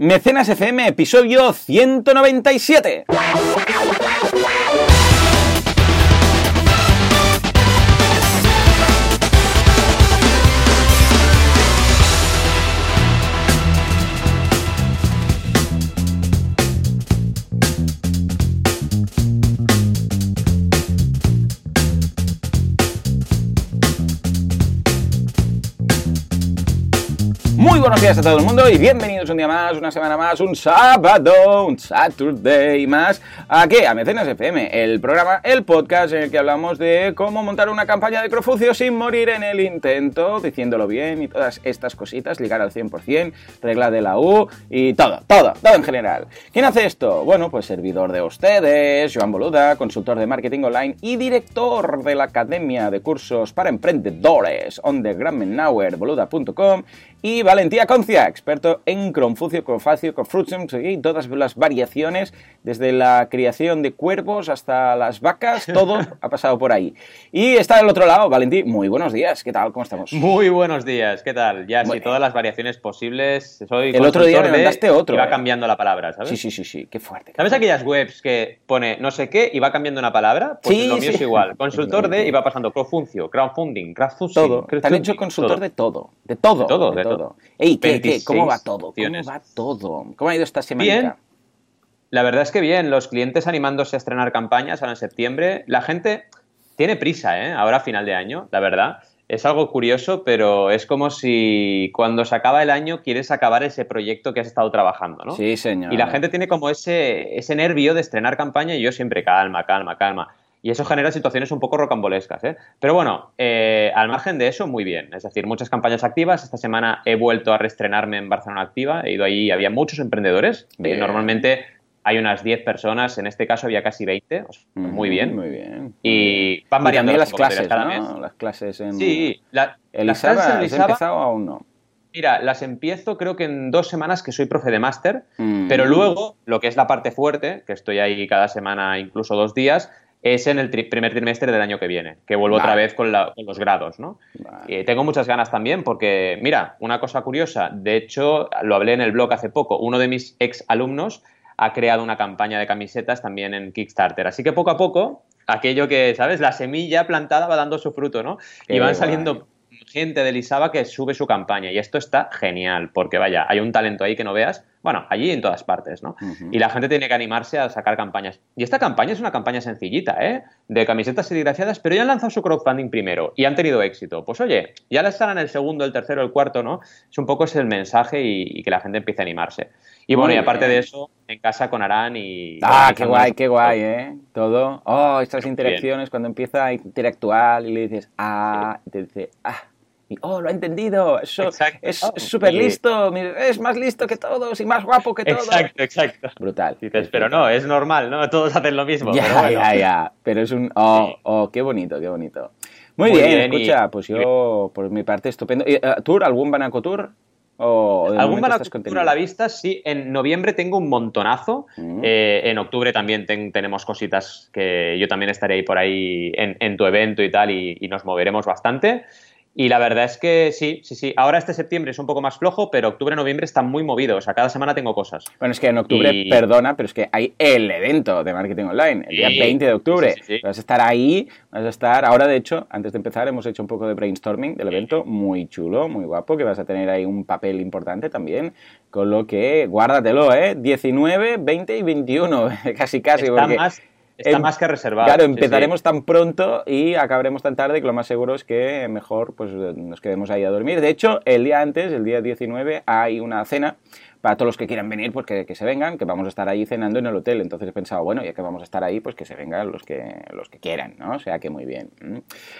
Mecenas FM, episodio 197. Días a todo el mundo y bienvenidos un día más, una semana más, un sábado, un Saturday más. ¿A qué? A Mecenas FM, el programa, el podcast en el que hablamos de cómo montar una campaña de Crofucio sin morir en el intento, diciéndolo bien y todas estas cositas, ligar al 100%, regla de la U y todo, todo, todo en general. ¿Quién hace esto? Bueno, pues servidor de ustedes, Joan Boluda, consultor de marketing online y director de la Academia de Cursos para Emprendedores, on the boluda.com y Valentía Concia, experto en Confucio, Confacio, Confruction y todas las variaciones, desde la criación de cuervos hasta las vacas, todo ha pasado por ahí. Y está al otro lado, Valentí, muy buenos días, ¿qué tal? ¿Cómo estamos? Muy buenos días, ¿qué tal? Ya, sí, todas las variaciones posibles. Soy el otro día me mandaste otro. Y va ¿eh? cambiando la palabra, ¿sabes? Sí, sí, sí, sí, qué fuerte. ¿Sabes aquellas webs que pone no sé qué y va cambiando una palabra? Pues sí, lo mío sí. es igual. Consultor de y va pasando Crofuncio, crowdfunding, crowdfunding. Todo. Te han hecho consultor todo. de todo. De todo. De todo, de todo. Todo. Ey, ¿qué, qué? 26 ¿Cómo va todo? ¿Cómo va todo? ¿Cómo ha ido esta semana? Bien. La verdad es que bien, los clientes animándose a estrenar campañas ahora en septiembre. La gente tiene prisa, ¿eh? Ahora a final de año, la verdad. Es algo curioso, pero es como si cuando se acaba el año quieres acabar ese proyecto que has estado trabajando, ¿no? Sí, señor. Y la gente tiene como ese, ese nervio de estrenar campaña y yo siempre calma, calma, calma. Y eso genera situaciones un poco rocambolescas, ¿eh? Pero bueno, eh, al margen de eso, muy bien. Es decir, muchas campañas activas. Esta semana he vuelto a reestrenarme en Barcelona Activa. He ido ahí, había muchos emprendedores. Eh, Bien. normalmente hay unas 10 personas, en este caso había casi 20. o sea, muy bien. Muy bien. Y van variando las clases, cada ¿no? mes. Las clases en... Sí, la, las Elisaba, clases en ¿has Elisaba, empezado o aún no? mira, las empiezo creo que en dos semanas que soy profe de máster. Mm. Pero luego, lo que es la parte fuerte, que estoy ahí cada semana, incluso dos días, es en el tri- primer trimestre del año que viene, que vuelvo Vale. otra vez con, la- con los grados, ¿no? Vale. Eh, tengo muchas ganas también porque, mira, una cosa curiosa, de hecho, lo hablé en el blog hace poco, uno de mis ex alumnos ha creado una campaña de camisetas también en Kickstarter, así que poco a poco, aquello que, ¿sabes? La semilla plantada va dando su fruto, ¿no? Qué y van guay. saliendo gente de Lisaba que sube su campaña y esto está genial porque vaya, hay un talento ahí que no veas, bueno, allí en todas partes, ¿no? Y la gente tiene que animarse a sacar campañas. Y esta campaña es una campaña sencillita, ¿eh? De camisetas serigrafiadas, pero ya han lanzado su crowdfunding primero y han tenido éxito. Pues oye, ya la estarán el segundo, el tercero, el cuarto, ¿no? Es un poco ese el mensaje y, y que la gente empiece a animarse. Y bueno, Muy y aparte bien. de eso, en casa con Arán y... Ah, qué guay, qué guay, ¿eh? Todo. Oh, estas interacciones cuando empieza a interactuar y le dices, ah, y te dice, ah. Y, oh, lo ha entendido. Eso Exacto. es Oh, súper listo. Es más listo que todos y más guapo que todos. Exacto, exacto. Brutal. Dices, pero no, es normal, ¿no? Todos hacen lo mismo. Ya, pero bueno. ya, ya. Pero es un. Oh, oh, qué bonito, qué bonito. Muy, Muy bien, bien, y- escucha, pues yo, por mi parte, estupendo. ¿Y, eh, ¿Tour? ¿Algún Banaco Tour? ¿O ¿Algún momento Banaco estás Tour contenido? a la vista? Sí, en noviembre tengo un montonazo. Mm. Eh, en octubre también ten- tenemos cositas que yo también estaré ahí por ahí en, en tu evento y tal, y, y nos moveremos bastante. Y la verdad es que sí, sí, sí. Ahora este septiembre es un poco más flojo, pero octubre, noviembre están muy movidos. O sea, cada semana tengo cosas. Bueno, es que en octubre, Y- perdona, pero es que hay el evento de marketing online, el día Sí, 20 de octubre. sí, sí, sí. Vas a estar ahí, vas a estar. Ahora, de hecho, antes de empezar, hemos hecho un poco de brainstorming del evento, muy chulo, muy guapo, que vas a tener ahí un papel importante también. Con lo que, guárdatelo, ¿eh? 19, 20 y 21, casi, casi. Está, porque más, está em- más que reservado. Claro, Sí, sí. empezaremos tan pronto y acabaremos tan tarde que lo más seguro es que mejor pues nos quedemos ahí a dormir. De hecho, el día antes, el día 19, hay una cena para todos los que quieran venir, pues que, que se vengan, que vamos a estar ahí cenando en el hotel. Entonces he pensado, bueno, ya que vamos a estar ahí, pues que se vengan los que, los que quieran, ¿no? O sea que muy bien.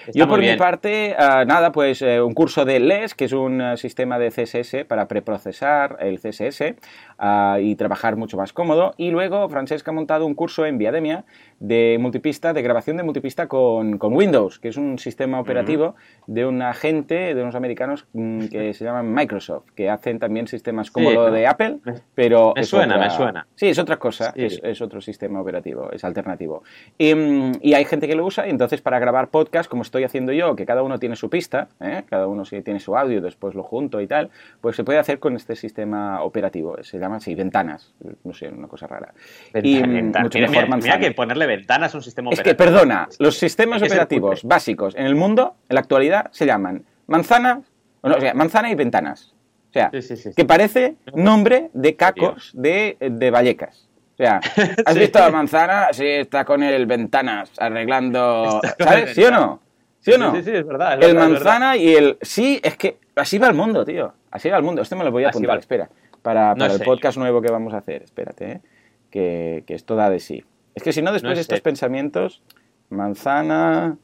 Está Yo muy por mi bien. parte, ah, nada, pues eh, un curso de LES, que es un eh, sistema de CSS para preprocesar el CSS ah, y trabajar mucho más cómodo. Y luego Francesca ha montado un curso en Viademia de multipista, de grabación de multipista con, con Windows, que es un sistema operativo de una gente, de unos americanos mm, que se llaman Microsoft, que hacen también sistemas como Sí, lo de Apple, pero... Me suena, otra- me suena. Sí, es otra cosa, Sí. es, es otro sistema operativo, es alternativo. Y, mm, y hay gente que lo usa, y entonces para grabar podcast, como estoy haciendo yo, que cada uno tiene su pista, ¿eh? cada uno tiene su audio, después lo junto y tal, pues se puede hacer con este sistema operativo. Se llama así, ventanas, no sé, una cosa rara. y Ventana- mm, ventana. mucho mira, mejor mira- mira que ponerle ventanas a un sistema Es que, operativo. perdona, los sistemas operativos básicos en el mundo, en la actualidad, se llaman manzana, o, no, o sea, manzana y ventanas. O sea, Sí, sí, sí, sí. que parece nombre de cacos de, de Vallecas. O sea, ¿has Sí. visto a manzana? Sí, está con el ventanas arreglando. ¿Sabes? ¿Sí o no? ¿Sí o no? Sí, sí, sí, es verdad. es el verdad, es verdad. manzana y el. Sí, es que así va el mundo, tío. Así va el mundo. Esto me lo voy a apuntar, espera. Para, para el podcast nuevo que vamos a hacer. Espérate, ¿eh? que, que esto da de sí. Es que si no, después No estos sé. pensamientos, manzana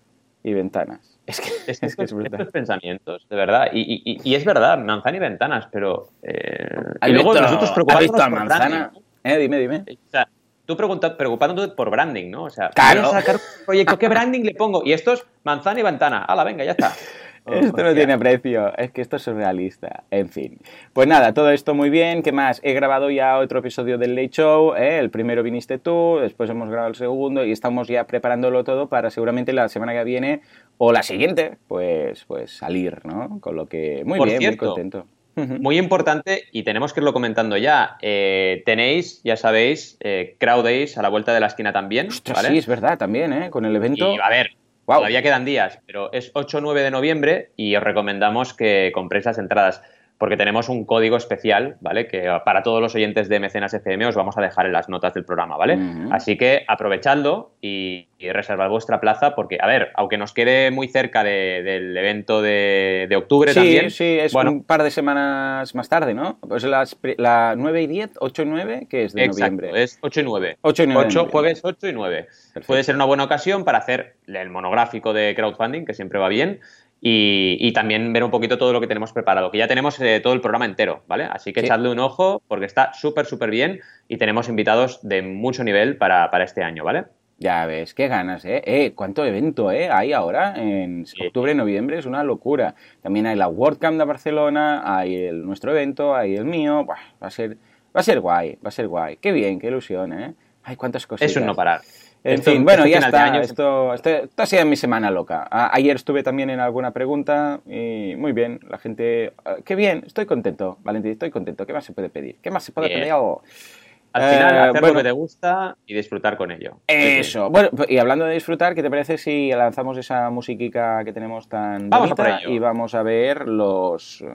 y ventanas. Es que Es que es, que es estos, brutal. estos pensamientos, de verdad. Y, y- y- y es verdad, manzana y ventanas, pero. eh, ¿Has y luego visto- nosotros ¿Has preocupándonos por manzana? branding, Eh, dime, dime. O sea, tú preocupándote por branding, ¿no? O sea, Claro. sacar un proyecto, ¿qué branding le pongo? Y esto es manzana y ventana. ¡Hala, venga, ya está! Esto no tiene precio, es que esto es surrealista. En fin. Pues nada, todo esto muy bien. ¿Qué más? He grabado ya otro episodio del Late Show. ¿eh? El primero viniste tú, después hemos grabado el segundo y estamos ya preparándolo todo para seguramente la semana que viene o la siguiente, pues, pues salir, ¿no? Con lo que muy Por bien, muy cierto, contento. Ujú. Muy importante, y tenemos que irlo comentando ya. eh, tenéis, ya sabéis, eh, Crowd Days a la vuelta de la esquina también. Ostras, ¿vale? sí, es verdad, también, ¿eh? Con el evento. Y a ver, Guau. todavía quedan días, pero es 8 o 9 de noviembre y os recomendamos que compréis las entradas porque tenemos un código especial, ¿vale? Que para todos los oyentes de Mecenas FM os vamos a dejar en las notas del programa, ¿vale? Ujú. Así que aprovechadlo y, y reservad vuestra plaza porque, a ver, aunque nos quede muy cerca de- del evento de, de octubre Sí, también. sí, es bueno, un par de semanas más tarde, ¿no? Pues las, la 9 y 10, 8 y 9, que es de Exacto, noviembre. es 8 y 9. 8 y 9 de 8, noviembre. jueves 8 y 9. Perfecto. Puede ser una buena ocasión para hacer el monográfico de crowdfunding, que siempre va bien, y, y también ver un poquito todo lo que tenemos preparado, que ya tenemos eh, todo el programa entero, ¿vale? Así que Sí. echadle un ojo porque está súper, súper bien y tenemos invitados de mucho nivel para, para este año, ¿vale? Ya ves, qué ganas, ¿eh? ¿eh? ¿Cuánto evento, eh? Hay ahora en Sí. octubre, noviembre, es una locura. También hay la WordCamp de Barcelona, hay el, nuestro evento, hay el mío. Buah, va a ser, va a ser guay, va a ser guay. Qué bien, qué ilusión, ¿eh? Hay cuántas cosas. Es un no parar. En fin, bueno, este ya está. año- Esto, esto, esto ha sido mi semana loca. Ayer estuve también en alguna pregunta y muy bien. La gente. ah, Qué bien, estoy contento, Valentín, estoy contento. ¿Qué más se puede pedir? ¿Qué más se puede Bien. pedir? Al Eh, final, hacer bueno. lo que te gusta y disfrutar con ello. Eso. Bueno, y hablando de disfrutar, ¿qué te parece si lanzamos esa musiquica que tenemos tan Vamos bonita y vamos a ver los, eh,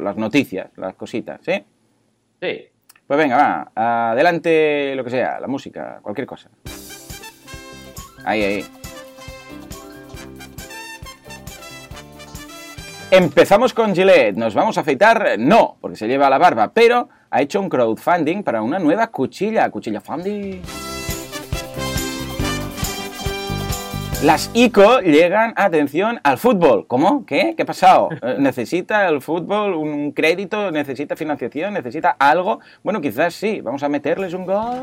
las noticias, las cositas, ¿sí? Sí. Pues venga, va, adelante lo que sea, la música, cualquier cosa. Ahí, ahí. Empezamos con Gillette. ¿Nos vamos a afeitar? No, porque se lleva la barba, pero ha hecho un crowdfunding para una nueva cuchilla, cuchilla funding. Las ICO llegan, atención, al fútbol. ¿Cómo? ¿Qué? ¿Qué ha pasado? Eh, ¿Necesita el fútbol un crédito? ¿Necesita financiación? ¿Necesita algo? Bueno, quizás sí. Vamos a meterles un gol.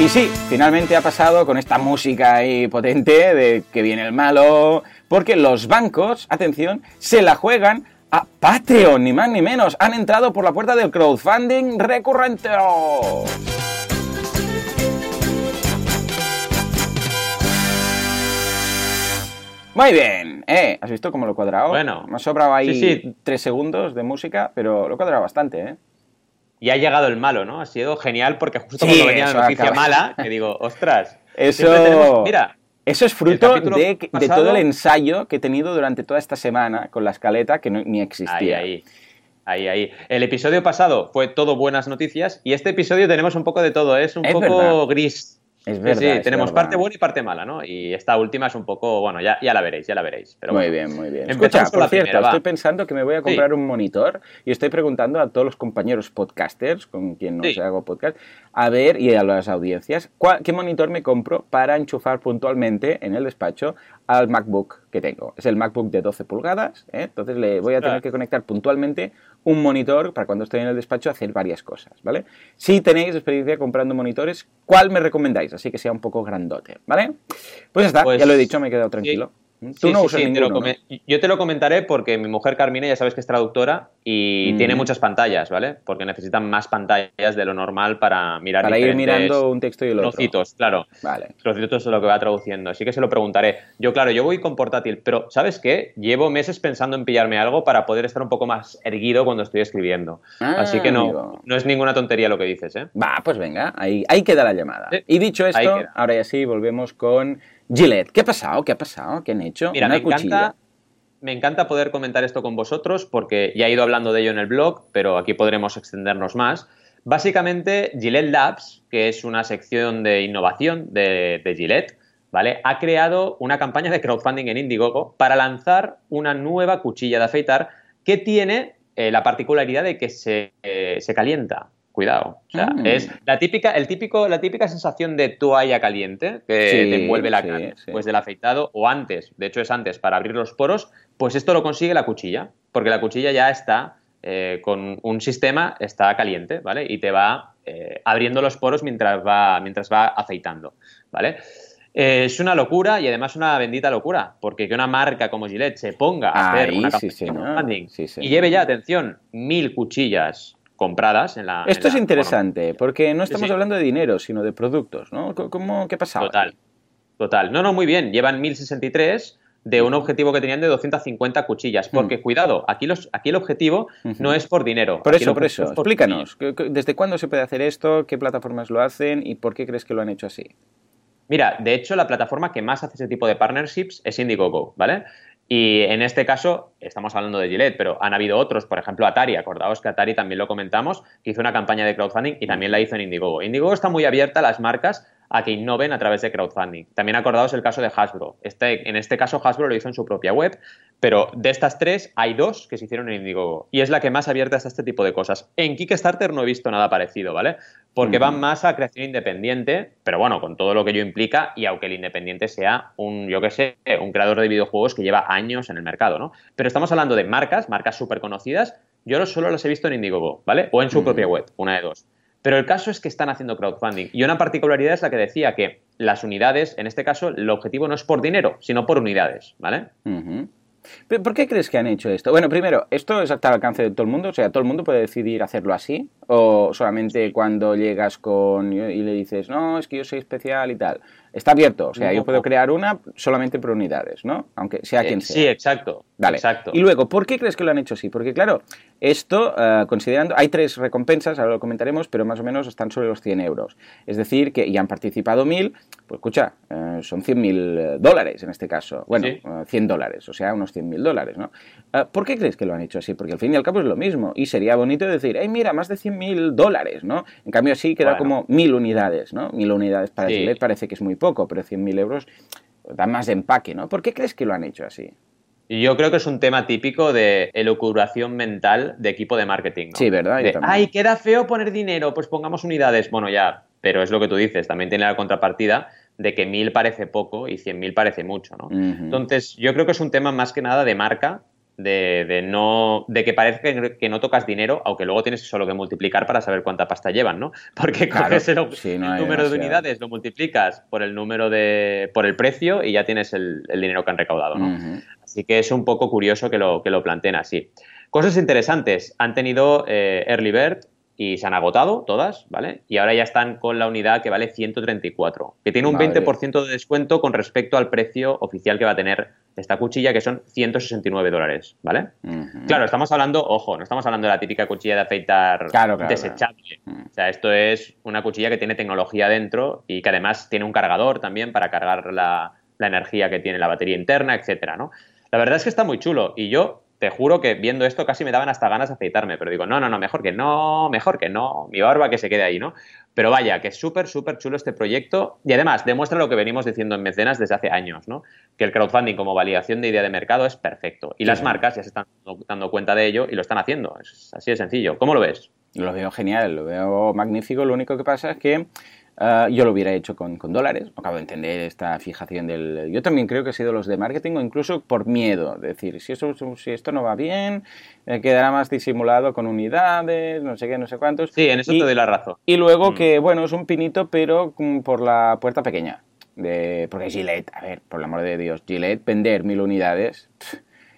Y sí, finalmente ha pasado con esta música ahí potente de que viene el malo, porque los bancos, atención, se la juegan a Patreon, ni más ni menos. Han entrado por la puerta del crowdfunding recurrente. Muy bien, ¿eh? ¿Has visto cómo lo he cuadrado? Bueno. Me ha sobrado ahí Sí, sí. tres segundos de música, pero lo he cuadrado bastante, ¿eh? Y ha llegado el malo, ¿no? Ha sido genial porque justo Sí, cuando venía eso la noticia acaba. mala, que digo, ostras, Eso- siempre tenemos- mira, Eso es fruto de, todo el ensayo que he tenido durante toda esta semana con la escaleta que no- ni ahí, existía. ahí, ahí, ahí. El episodio pasado fue todo buenas noticias y este episodio tenemos un poco de todo, ¿eh? es un Es poco verdad. gris. Es verdad. sí, es tenemos verdad. parte buena y parte mala, ¿no? Y esta última es un poco, bueno, ya, ya la veréis, ya la veréis. Pero muy bueno. bien, muy bien. Empezamos Escucha, por la cierto, primera, estoy pensando que me voy a comprar un monitor y estoy preguntando a todos los compañeros podcasters con quien nos Sí. hago podcast, a ver, y a las audiencias, ¿cuál- ¿qué monitor me compro para enchufar puntualmente en el despacho al MacBook que tengo? Es el MacBook de 12 pulgadas, ¿eh? entonces le voy a tener que conectar puntualmente un monitor para cuando estoy en el despacho hacer varias cosas, ¿vale? Si tenéis experiencia comprando monitores, ¿cuál me recomendáis? Así que sea un poco grandote, ¿vale? Pues ya está, Pues, ya lo he dicho, me he quedado tranquilo. Tú Sí, no sí, usas sí, te ninguno, lo Yo te lo comentaré porque mi mujer Carmina ya sabes que es traductora y Mm. tiene muchas pantallas, ¿vale? Porque necesitan más pantallas de lo normal para mirar Para ir mirando un texto y el otro. trocitos, claro. Vale. Trocitos de lo que va traduciendo. Así que se lo preguntaré. Yo, claro, yo voy con portátil, pero ¿sabes qué? Llevo meses pensando en pillarme algo para poder estar un poco más erguido cuando estoy escribiendo. Ah, Así que no, amigo. no es ninguna tontería lo que dices, ¿eh? Va, pues venga, ahí, ahí queda la llamada. Y dicho esto, ahora ya sí, volvemos con Gillette. ¿Qué ha pasado? ¿Qué ha pasado? ¿Qué han hecho? Mira, Una me encanta, cuchilla. me encanta poder comentar esto con vosotros porque ya he ido hablando de ello en el blog, pero aquí podremos extendernos más. Básicamente, Gillette Labs, que es una sección de innovación de, de Gillette, ¿vale? Ha creado una campaña de crowdfunding en Indiegogo para lanzar una nueva cuchilla de afeitar que tiene eh, la particularidad de que se, eh, se calienta. Cuidado. O sea, Mm. es la típica, el típico, la típica sensación de toalla caliente que Sí, te envuelve la sí, cara sí. pues del afeitado o antes, de hecho es antes para abrir los poros, pues esto lo consigue la cuchilla, porque la cuchilla ya está eh, con un sistema, está caliente, ¿vale? Y te va eh, abriendo los poros mientras va, mientras va afeitando, ¿vale? Eh, es una locura y además una bendita locura, porque que una marca como Gillette se ponga a hacer una campaña y lleve ya, atención, mil cuchillas compradas en la... Esto en es interesante, porque no estamos sí. hablando de dinero, sino de productos, ¿no? ¿Cómo, ¿Qué pasa? Total. Total. No, no, muy bien. Llevan 1063 de un objetivo que tenían de 250 cuchillas. Porque, cuidado, aquí, los, aquí el objetivo no es por dinero. Por Aquí eso, por eso, es por explícanos. ¿qué- qué- ¿Desde cuándo se puede hacer esto? ¿Qué plataformas lo hacen? ¿Y por qué crees que lo han hecho así? Mira, de hecho, la plataforma que más hace ese tipo de partnerships es Indiegogo, ¿vale? Y en este caso, estamos hablando de Gillette, pero han habido otros, por ejemplo, Atari. Acordaos que Atari también lo comentamos, que hizo una campaña de crowdfunding y también la hizo en Indiegogo. Indiegogo está muy abierta a las marcas a que innoven a través de crowdfunding. También acordaos el caso de Hasbro. Este, en este caso, Hasbro lo hizo en su propia web, pero de estas tres hay dos que se hicieron en Indiegogo y es la que más abierta está a este tipo de cosas. En Kickstarter no he visto nada parecido, ¿vale? Porque van más a creación independiente, pero bueno, con todo lo que ello implica y aunque el independiente sea un, yo qué sé, un creador de videojuegos que lleva años en el mercado, ¿no? Pero estamos hablando de marcas, marcas súper conocidas, yo no solo las he visto en Indiegogo, ¿vale? O en su propia web, una de dos. Pero el caso es que están haciendo crowdfunding. Y una particularidad es la que decía que las unidades, en este caso, el objetivo no es por dinero, sino por unidades, ¿vale? Ujú. ¿Pero ¿Por qué crees que han hecho esto? Bueno, primero, ¿esto es al alcance de todo el mundo? O sea, ¿todo el mundo puede decidir hacerlo así? ¿O solamente cuando llegas con y le dices, no, es que yo soy especial y tal? Está abierto, o sea, yo puedo crear una solamente por unidades, ¿no? Aunque sea quien sea. Sí, exacto. Vale. Exacto. Y luego, ¿por qué crees que lo han hecho así? Porque, claro, esto, eh, considerando, hay tres recompensas, ahora lo comentaremos, pero más o menos están sobre los 100 euros. Es decir, que ya han participado 1.000, pues escucha, eh, son 100.000 eh, dólares en este caso. Bueno, Sí. eh, 100 dólares, o sea, unos 100.000 dólares, ¿no? ¿Por qué crees que lo han hecho así? Porque al fin y al cabo es lo mismo. Y sería bonito decir, hey, mira, más de 100.000 dólares, ¿no? En cambio, así queda Bueno. como 1.000 unidades, ¿no? 1.000 unidades para Sí. Parece que es muy poco, pero 100.000 euros da más de empaque, ¿no? ¿Por qué crees que lo han hecho así? Yo creo que es un tema típico de elucubración mental de equipo de marketing. ¿no? Sí, ¿verdad? De. Ay, queda feo poner dinero, pues pongamos unidades. Bueno, ya, pero es lo que tú dices. También tiene la contrapartida de que mil parece poco y cien mil parece mucho, ¿no? Entonces, yo creo que es un tema más que nada de marca, de, de no, de que parece que, que no tocas dinero, aunque luego tienes solo que multiplicar para saber cuánta pasta llevan, ¿no? Porque Claro, coges el, sí, no el hay número de unidades, lo multiplicas por el número de, por el precio y ya tienes el, el dinero que han recaudado, ¿no? Así que es un poco curioso que lo, que lo planteen así. Cosas interesantes. Han tenido eh, Early Bird y se han agotado todas, ¿vale? Y ahora ya están con la unidad que vale 134, que tiene un Madre. 20% de descuento con respecto al precio oficial que va a tener esta cuchilla, que son 169 dólares, ¿vale? Claro, estamos hablando, ojo, no estamos hablando de la típica cuchilla de afeitar Claro, claro, desechable. claro. Mm. O sea, esto es una cuchilla que tiene tecnología dentro y que además tiene un cargador también para cargar la, la energía que tiene la batería interna, etcétera, ¿no? La verdad es que está muy chulo y yo te juro que viendo esto casi me daban hasta ganas de afeitarme, pero digo, no, no, no, mejor que no, mejor que no, mi barba que se quede ahí, ¿no? Pero vaya, que es súper, súper chulo este proyecto y además demuestra lo que venimos diciendo en Mecenas desde hace años, ¿no? Que el crowdfunding como validación de idea de mercado es perfecto y las marcas ya se están dando cuenta de ello y lo están haciendo, es así de sencillo. ¿Cómo lo ves? Lo veo genial, lo veo magnífico. Lo único que pasa es que ah, yo lo hubiera hecho con, con dólares. Acabo de entender esta fijación del. Yo también creo que ha sido los de marketing o incluso por miedo. Es decir, si, eso, si esto no va bien, eh, quedará más disimulado con unidades, no sé qué, no sé cuántos. Sí, en eso Y- te doy la razón. Y luego Mm. que, bueno, es un pinito, pero mm, por la puerta pequeña. de, porque Gillette, a ver, por el amor de Dios, Gillette vender mil unidades,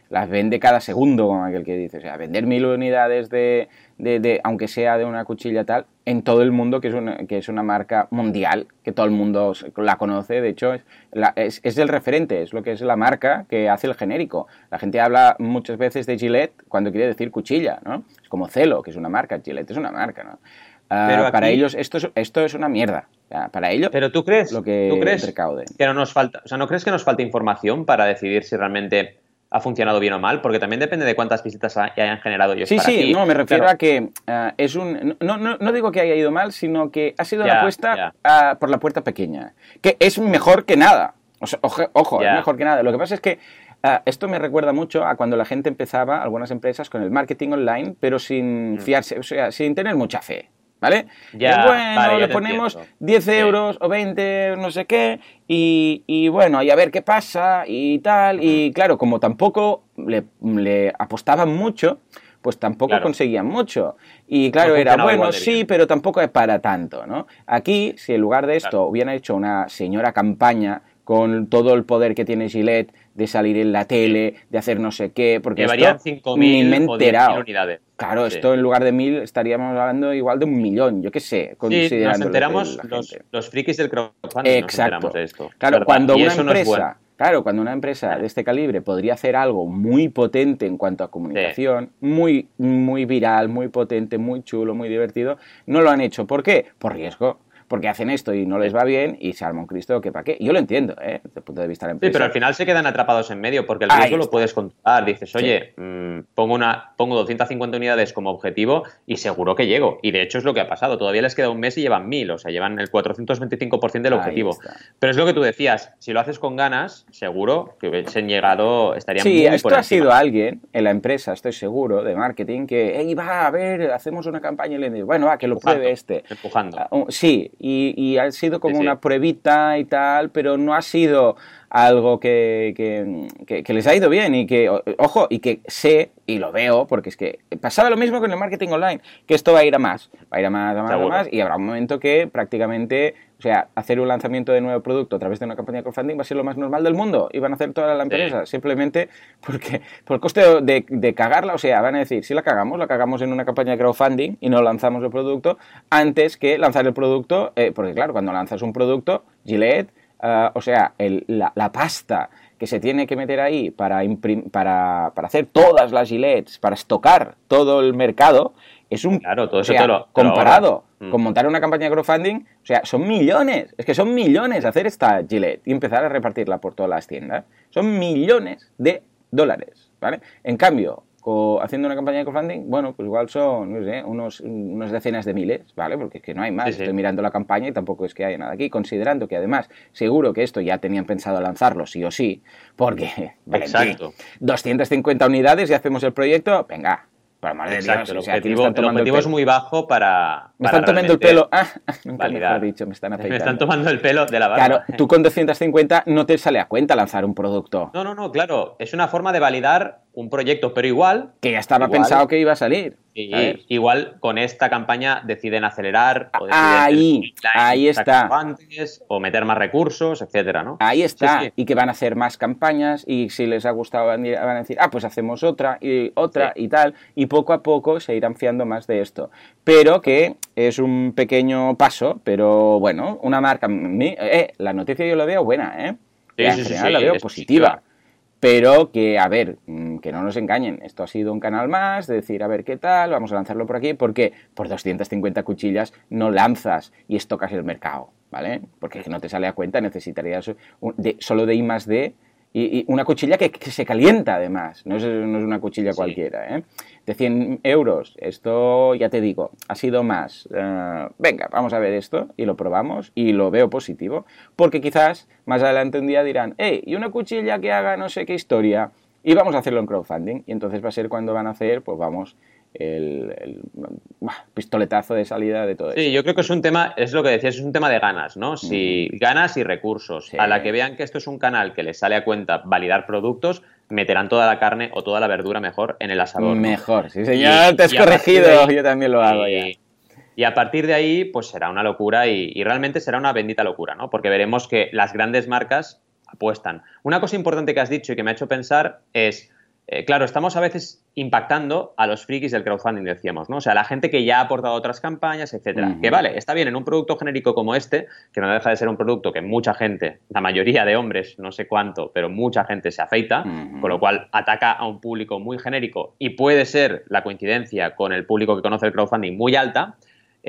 las vende cada segundo, como aquel que dice. O sea, vender mil unidades de, de, aunque sea de una cuchilla tal, en todo el mundo, que es una, que es una marca mundial, que todo el mundo la conoce, de hecho, es, es, el referente, es lo que es la marca que hace el genérico. La gente habla muchas veces de Gillette cuando quiere decir cuchilla, ¿no? Es como Celo, que es una marca, Gillette es una marca, ¿no? Ah, pero para ellos esto es, esto es una mierda. para ellos, pero tú crees, lo que ¿tú crees que no nos falta, o sea, ¿no crees que nos falta información para decidir si realmente ha funcionado bien o mal, porque también depende de cuántas visitas hayan generado ellos. Sí, sí, no, me refiero a que eh, es un. No, no, no, digo que haya ido mal, sino que ha sido la apuesta ah, por la puerta pequeña, que es mejor que nada. ojo, es mejor que nada. Lo que pasa es que ah, esto me recuerda mucho a cuando la gente empezaba, algunas empresas, con el marketing online, pero sin mm. fiarse, o sea, sin tener mucha fe. ¿Vale? Ya, bueno, le ponemos 10 euros o 20, no sé qué, y, bueno, y a ver qué pasa y tal. Y claro, como tampoco le, apostaban mucho, pues tampoco conseguían mucho. Y claro, era bueno, sí, pero tampoco es para tanto, ¿no? Aquí, si en lugar de esto hubieran hecho una señora campaña con todo el poder que tiene Gillette de salir en la tele, de hacer no sé qué, porque Llevarían 5.000 o 10.000 unidades. Claro, esto en lugar de mil estaríamos hablando igual de un millón, yo qué sé, considerando. nos enteramos los, frikis del crowdfunding, Exacto. de esto. Claro, cuando una empresa, claro, cuando una empresa de este calibre podría hacer algo muy potente en cuanto a comunicación, muy, muy viral, muy potente, muy chulo, muy divertido, no lo han hecho. ¿Por qué? Por riesgo porque hacen esto y no les va bien y se arma un Cristo que para qué. Yo lo entiendo, ¿eh? desde el punto de vista de la empresa. Sí, pero al final se quedan atrapados en medio porque el riesgo lo puedes contar. Dices, oye, mm, pongo, una, pongo 250 unidades como objetivo y seguro que llego. Y de hecho es lo que ha pasado. Todavía les queda un mes y llevan 1000, o sea, llevan el 425% del objetivo. Pero es lo que tú decías, si lo haces con ganas, seguro que hubiesen llegado, estarían sí, muy esto ha sido alguien en la empresa, estoy seguro, de marketing, que, hey, va, a ver, hacemos una campaña y le digo, bueno, va, que lo pruebe este. Empujando. Ah, sí, y, ha sido como una pruebita y tal, pero no ha sido algo que, que, les ha ido bien y que, ojo, y que sé y lo veo, porque es que pasaba lo mismo con el marketing online, que esto va a ir a más, va a ir a más, a más, a más, y habrá un momento que prácticamente, o sea, hacer un lanzamiento de nuevo producto a través de una campaña de crowdfunding va a ser lo más normal del mundo y van a hacer toda la empresa, simplemente porque por el coste de, de, cagarla, o sea, van a decir, si la cagamos, la cagamos en una campaña de crowdfunding y no lanzamos el producto antes que lanzar el producto, eh, porque claro, cuando lanzas un producto, Gillette, uh, o sea, el, la, la pasta que se tiene que meter ahí para, para, para hacer todas las gilets, para estocar todo el mercado, es un... Claro, todo eso te lo, comparado mm. con montar una campaña de crowdfunding, o sea, son millones, es que son millones hacer esta gilet y empezar a repartirla por todas las tiendas. Son millones de dólares, ¿vale? En cambio, haciendo una campaña de crowdfunding, bueno, pues igual son, no sé, unos, unas decenas de miles, ¿vale? Porque es que no hay más. Estoy mirando la campaña y tampoco es que haya nada aquí, considerando que además, seguro que esto ya tenían pensado lanzarlo sí o sí, porque, Exacto. 250 unidades y hacemos el proyecto, venga, Exacto, el, objetivo, es muy bajo para. Me están tomando el pelo. Ah, nunca dicho, me están Me están tomando el pelo de la barba. Claro, tú con 250 no te sale a cuenta lanzar un producto. No, no, no, claro. Es una forma de validar un proyecto, pero igual. Que ya estaba pensado que iba a salir. Y, igual con esta campaña deciden acelerar o deciden ahí, ahí está. Antes, o meter más recursos, etcétera, ¿no? Ahí está. Y que van a hacer más campañas y si les ha gustado van a decir, ah, pues hacemos otra y otra y tal. Y poco a poco se irán fiando más de esto. Pero que es un pequeño paso, pero bueno, una marca. Eh, la noticia yo la veo buena, ¿eh? Sí, sí, la veo positiva pero que, a ver, mm, que no nos engañen, esto ha sido un canal más, de decir, a ver qué tal, vamos a lanzarlo por aquí, porque por 250 cuchillas no lanzas y estocas el mercado, ¿vale? Porque no te sale a cuenta, necesitarías de, solo de I más D y, una cuchilla que, se calienta además, no es, no es una cuchilla cualquiera, ¿eh? De 100 euros, esto ya te digo, ha sido más, eh, venga, vamos a ver esto y lo probamos y lo veo positivo, porque quizás más adelante un día dirán, hey, y una cuchilla que haga no sé qué historia, y vamos a hacerlo en crowdfunding, y entonces va a ser cuando van a hacer, pues vamos el, pistoletazo de salida de todo sí, yo creo que es un tema, es lo que decías, es un tema de ganas, ¿no? Si ganas y recursos. A la que vean que esto es un canal que les sale a cuenta validar productos, meterán toda la carne o toda la verdura mejor en el asador. Mejor, sí señor, te has corregido, yo también lo hago ya. Y a partir de ahí, pues será una locura y, y, realmente será una bendita locura, ¿no? Porque veremos que las grandes marcas apuestan. Una cosa importante que has dicho y que me ha hecho pensar es, eh, claro, estamos a veces impactando a los frikis del crowdfunding, decíamos, ¿no? O sea, la gente que ya ha aportado otras campañas, etcétera. Que vale, está bien en un producto genérico como este, que no deja de ser un producto que mucha gente, la mayoría de hombres, no sé cuánto, pero mucha gente se afeita, con lo cual ataca a un público muy genérico y puede ser la coincidencia con el público que conoce el crowdfunding muy alta.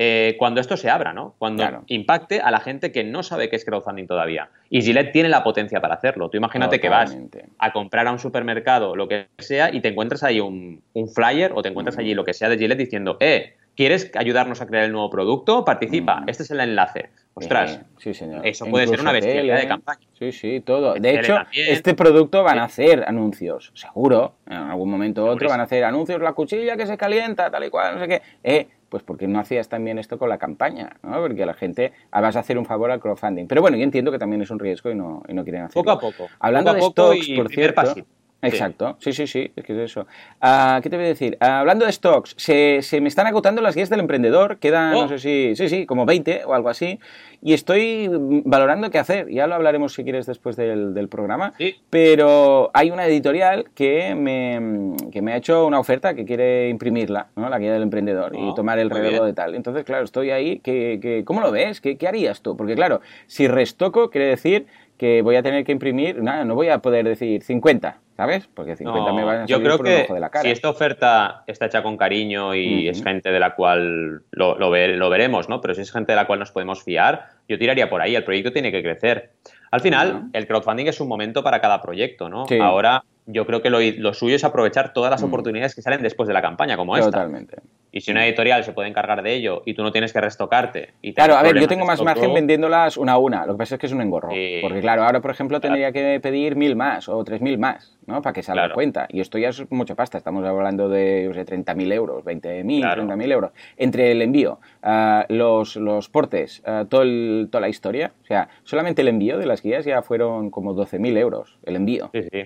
Eh, cuando esto se abra, ¿no? Cuando impacte a la gente que no sabe qué es crowdfunding todavía. Y Gillette tiene la potencia para hacerlo. Tú imagínate que vas a comprar a un supermercado, lo que sea, y te encuentras ahí un, flyer o te encuentras allí lo que sea de Gillette diciendo, eh, ¿quieres ayudarnos a crear el nuevo producto? Participa, este es el enlace. Ostras, sí, señor. eso puede ser una bestialidad de campaña. Sí, sí, todo. De hecho, este producto van a hacer anuncios, seguro. En algún momento u otro van a hacer anuncios, la cuchilla que se calienta, tal y cual, no sé qué. Eh, pues porque no hacías también esto con la campaña, ¿no? Porque la gente ah, vas a hacer un favor al crowdfunding. Pero bueno, yo entiendo que también es un riesgo y no, y no quieren hacerlo. Poco a poco. Hablando de stocks, por cierto. Exacto, sí, sí, sí, es que es eso. Ah, ¿Qué te voy a decir? Ah, hablando de stocks, se, se, me están agotando las guías del emprendedor, quedan, no oh. sé si, sí, sí, como 20 o algo así, y estoy valorando qué hacer. Ya lo hablaremos si quieres después del, del programa, sí. pero hay una editorial que me, que me ha hecho una oferta que quiere imprimirla, ¿no? la guía del emprendedor, y oh, tomar el relevo de tal. Entonces, claro, estoy ahí, que, que, ¿cómo lo ves? ¿Qué, ¿Qué harías tú? Porque claro, si restoco, quiere decir que voy a tener que imprimir, nada, no voy a poder decir 50, ¿sabes? Porque 50 me van a salir yo creo por que ojo de la cara. Si esta oferta está hecha con cariño y es gente de la cual lo, lo, lo, veremos, ¿no? Pero si es gente de la cual nos podemos fiar, yo tiraría por ahí. El proyecto tiene que crecer. Al final, el crowdfunding es un momento para cada proyecto, ¿no? Sí. Ahora yo creo que lo, lo, suyo es aprovechar todas las oportunidades que salen después de la campaña, como esta. Totalmente. Y si una editorial se puede encargar de ello y tú no tienes que restocarte. Y claro, a ver, yo tengo más margen vendiéndolas una a una. Lo que pasa es que es un engorro. Sí. Porque, claro, ahora, por ejemplo, tendría que pedir mil más o tres mil más, ¿no? Para que salga claro. cuenta. Y esto ya es mucha pasta. Estamos hablando de, yo sé, 30.000 euros, 20.000, Claro. 30.000 euros. Entre el envío, ah, los, los portes, ah, todo el- toda la historia. O sea, solamente el envío de las guías ya fueron como 12.000 euros. El envío. Sí, sí.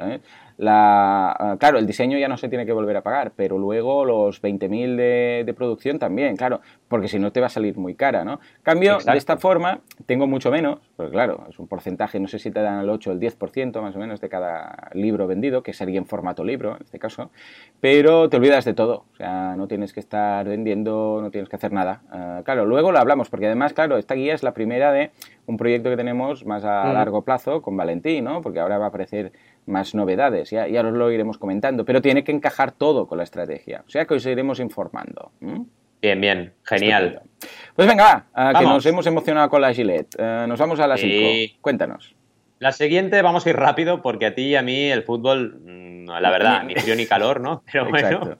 La, ah, claro, el diseño ya no se tiene que volver a pagar, pero luego los 20.000 de, de producción también, claro, porque si no te va a salir muy cara, ¿no? Cambio, Exacto. de esta forma tengo mucho menos, porque claro, es un porcentaje, no sé si te dan el 8 o el 10% más o menos de cada libro vendido, que sería en formato libro en este caso, pero te olvidas de todo, o sea, no tienes que estar vendiendo, no tienes que hacer nada. Ah, claro, luego lo hablamos, porque además, claro, esta guía es la primera de un proyecto que tenemos más a Mm. largo plazo con Valentín, ¿no? Porque ahora va a aparecer más novedades, ya, ya os lo iremos comentando, pero tiene que encajar todo con la estrategia, o sea que os iremos informando. Bien, bien. Genial. Pues venga, va, que nos hemos emocionado con la Gillette. Eh, nos vamos a las Sí. 5. Cuéntanos. La siguiente, vamos a ir rápido porque a ti y a mí el fútbol, mm, la verdad, ni frío ni calor, ¿no? Pero bueno.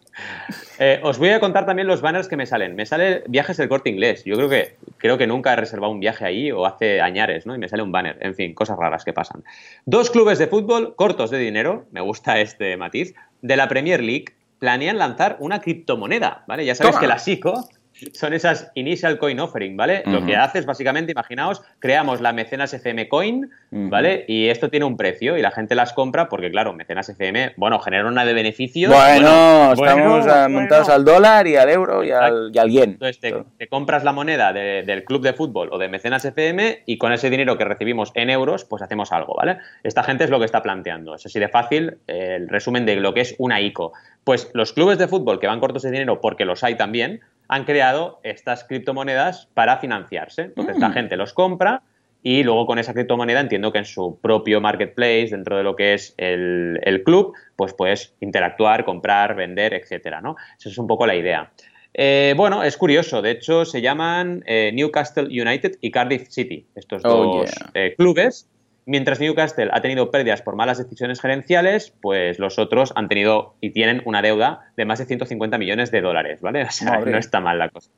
Eh, os voy a contar también los banners que me salen. Me sale viajes del corte inglés. Yo creo que, creo que nunca he reservado un viaje ahí o hace añares, ¿no? Y me sale un banner. En fin, cosas raras que pasan. Dos clubes de fútbol cortos de dinero, me gusta este matiz, de la Premier League planean lanzar una criptomoneda, ¿vale? Ya sabes Toma. que la SICO son esas Initial Coin Offering, ¿vale? Lo que haces, básicamente, imaginaos, creamos la Mecenas FM Coin. ¿vale? Y esto tiene un precio y la gente las compra porque, claro, Mecenas FM, bueno, genera una de beneficios. Bueno, bueno, estamos bueno. montados al dólar y al euro y al, y al yen. Entonces te, te compras la moneda de- del club de fútbol o de Mecenas FM y con ese dinero que recibimos en euros, pues hacemos algo, ¿vale? Esta gente es lo que está planteando. Es así de fácil eh, el resumen de lo que es una ICO. Pues los clubes de fútbol que van cortos de dinero, porque los hay también, han creado estas criptomonedas para financiarse. Entonces Mm. la gente los compra y luego con esa criptomoneda entiendo que en su propio marketplace, dentro de lo que es el, el club, pues puedes interactuar, comprar, vender, etcétera, ¿no? Esa es un poco la idea. Eh, bueno, es curioso. De hecho, se llaman eh, Newcastle United y Cardiff City, estos Oh, dos yeah. eh, clubes. Mientras Newcastle ha tenido pérdidas por malas decisiones gerenciales, pues los otros han tenido y tienen una deuda de más de 150 millones de dólares, ¿vale? O sea, Madre. no está mal la cosa.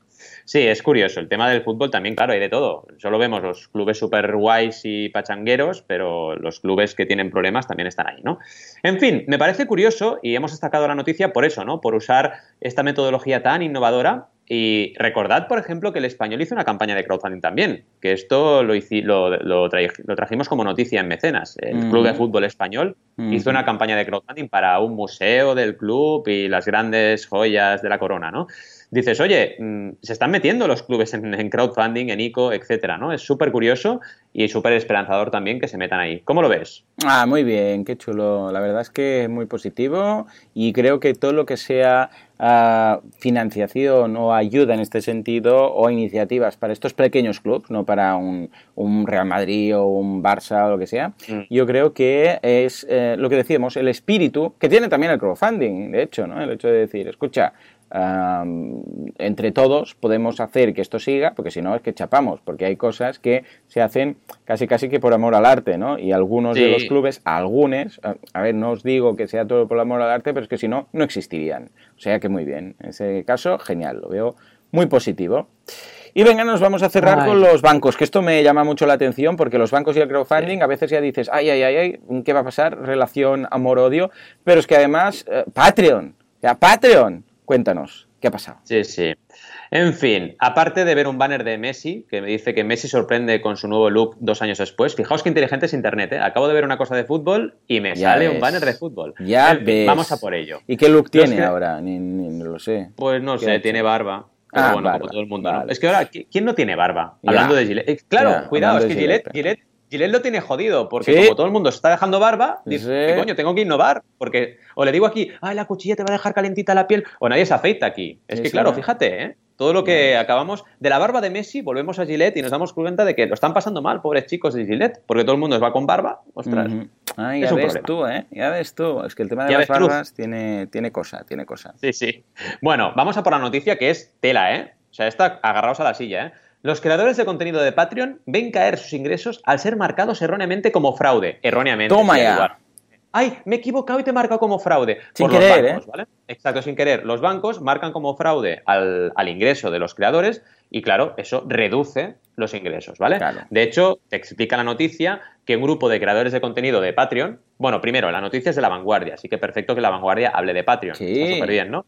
Sí, es curioso. El tema del fútbol también, claro, hay de todo. Solo vemos los clubes super guays y pachangueros, pero los clubes que tienen problemas también están ahí, ¿no? En fin, me parece curioso y hemos destacado la noticia por eso, ¿no? Por usar esta metodología tan innovadora. Y recordad, por ejemplo, que el español hizo una campaña de crowdfunding también, que esto lo, hici- lo, lo, tra- lo trajimos como noticia en Mecenas. El Ujú. Club de Fútbol Español hizo una campaña de crowdfunding para un museo del club y las grandes joyas de la corona, ¿no? Dices, oye, mm, se están metiendo los clubes en, crowdfunding, en ICO, etcétera, ¿no? Es súper curioso y súper esperanzador también que se metan ahí. ¿Cómo lo ves? Ah, muy bien, qué chulo. La verdad es que es muy positivo y creo que todo lo que sea ah, financiación o ayuda en este sentido o iniciativas para estos pequeños clubes, no para un, Real Madrid o un Barça o lo que sea, mm. yo creo que es eh, lo que decíamos, el espíritu que tiene también el crowdfunding, de hecho, ¿no? El hecho de decir, escucha, entre todos podemos hacer que esto siga, porque si no es que chapamos, porque hay cosas que se hacen casi casi que por amor al arte, ¿no? Y algunos de los clubes, algunos, a, ver, no os digo que sea todo por amor al arte, pero es que si no, no existirían. O sea que muy bien. En ese caso, genial, lo veo muy positivo. Y venga, nos vamos a cerrar con los bancos, que esto me llama mucho la atención porque los bancos y el crowdfunding a veces ya dices, ay, ay, ay, ay, ¿qué va a pasar? Relación amor-odio, pero es que además, eh, Patreon, ya Patreon, Cuéntanos, ¿qué ha pasado? Sí, sí. En fin, aparte de ver un banner de Messi, que me dice que Messi sorprende con su nuevo look dos años después, fijaos qué inteligente es Internet, ¿eh? Acabo de ver una cosa de fútbol y me sale un banner de fútbol. Ya Vamos a por ello. ¿Y qué look tiene ahora? Ni, no lo sé. Pues no sé, tiene barba. Pero ah, bueno, como todo el mundo. Es que ahora, ¿quién no tiene barba? Hablando de Gillette. Eh, claro, cuidado, es que Gillette, Gillette Gillette lo tiene jodido, porque como todo el mundo se está dejando barba, dice, ¿qué coño? Tengo que innovar, porque o le digo aquí, ay, la cuchilla te va a dejar calentita la piel, o nadie se afeita aquí. Es que claro, fíjate, ¿eh? Todo lo que acabamos de la barba de Messi, volvemos a Gillette y nos damos cuenta de que lo están pasando mal, pobres chicos de Gillette, porque todo el mundo va con barba. Ostras. ya ves tú, ¿eh? Ya ves tú. Es que el tema de las barbas tiene, tiene cosa, tiene cosa. Sí, sí. Bueno, vamos a por la noticia que es tela, ¿eh? O sea, está agarrados a la silla, ¿eh? Los creadores de contenido de Patreon ven caer sus ingresos al ser marcados erróneamente como fraude. Erróneamente. Toma ya. Ay, me he equivocado y te he marcado como fraude. Sin querer, ¿eh? ¿vale? Exacto, sin querer. Los bancos marcan como fraude al, ingreso de los creadores y, claro, eso reduce los ingresos, ¿vale? De hecho, te explica la noticia que un grupo de creadores de contenido de Patreon, bueno, primero, la noticia es de la vanguardia, así que perfecto que la vanguardia hable de Patreon. Sí. Está súper bien, ¿no?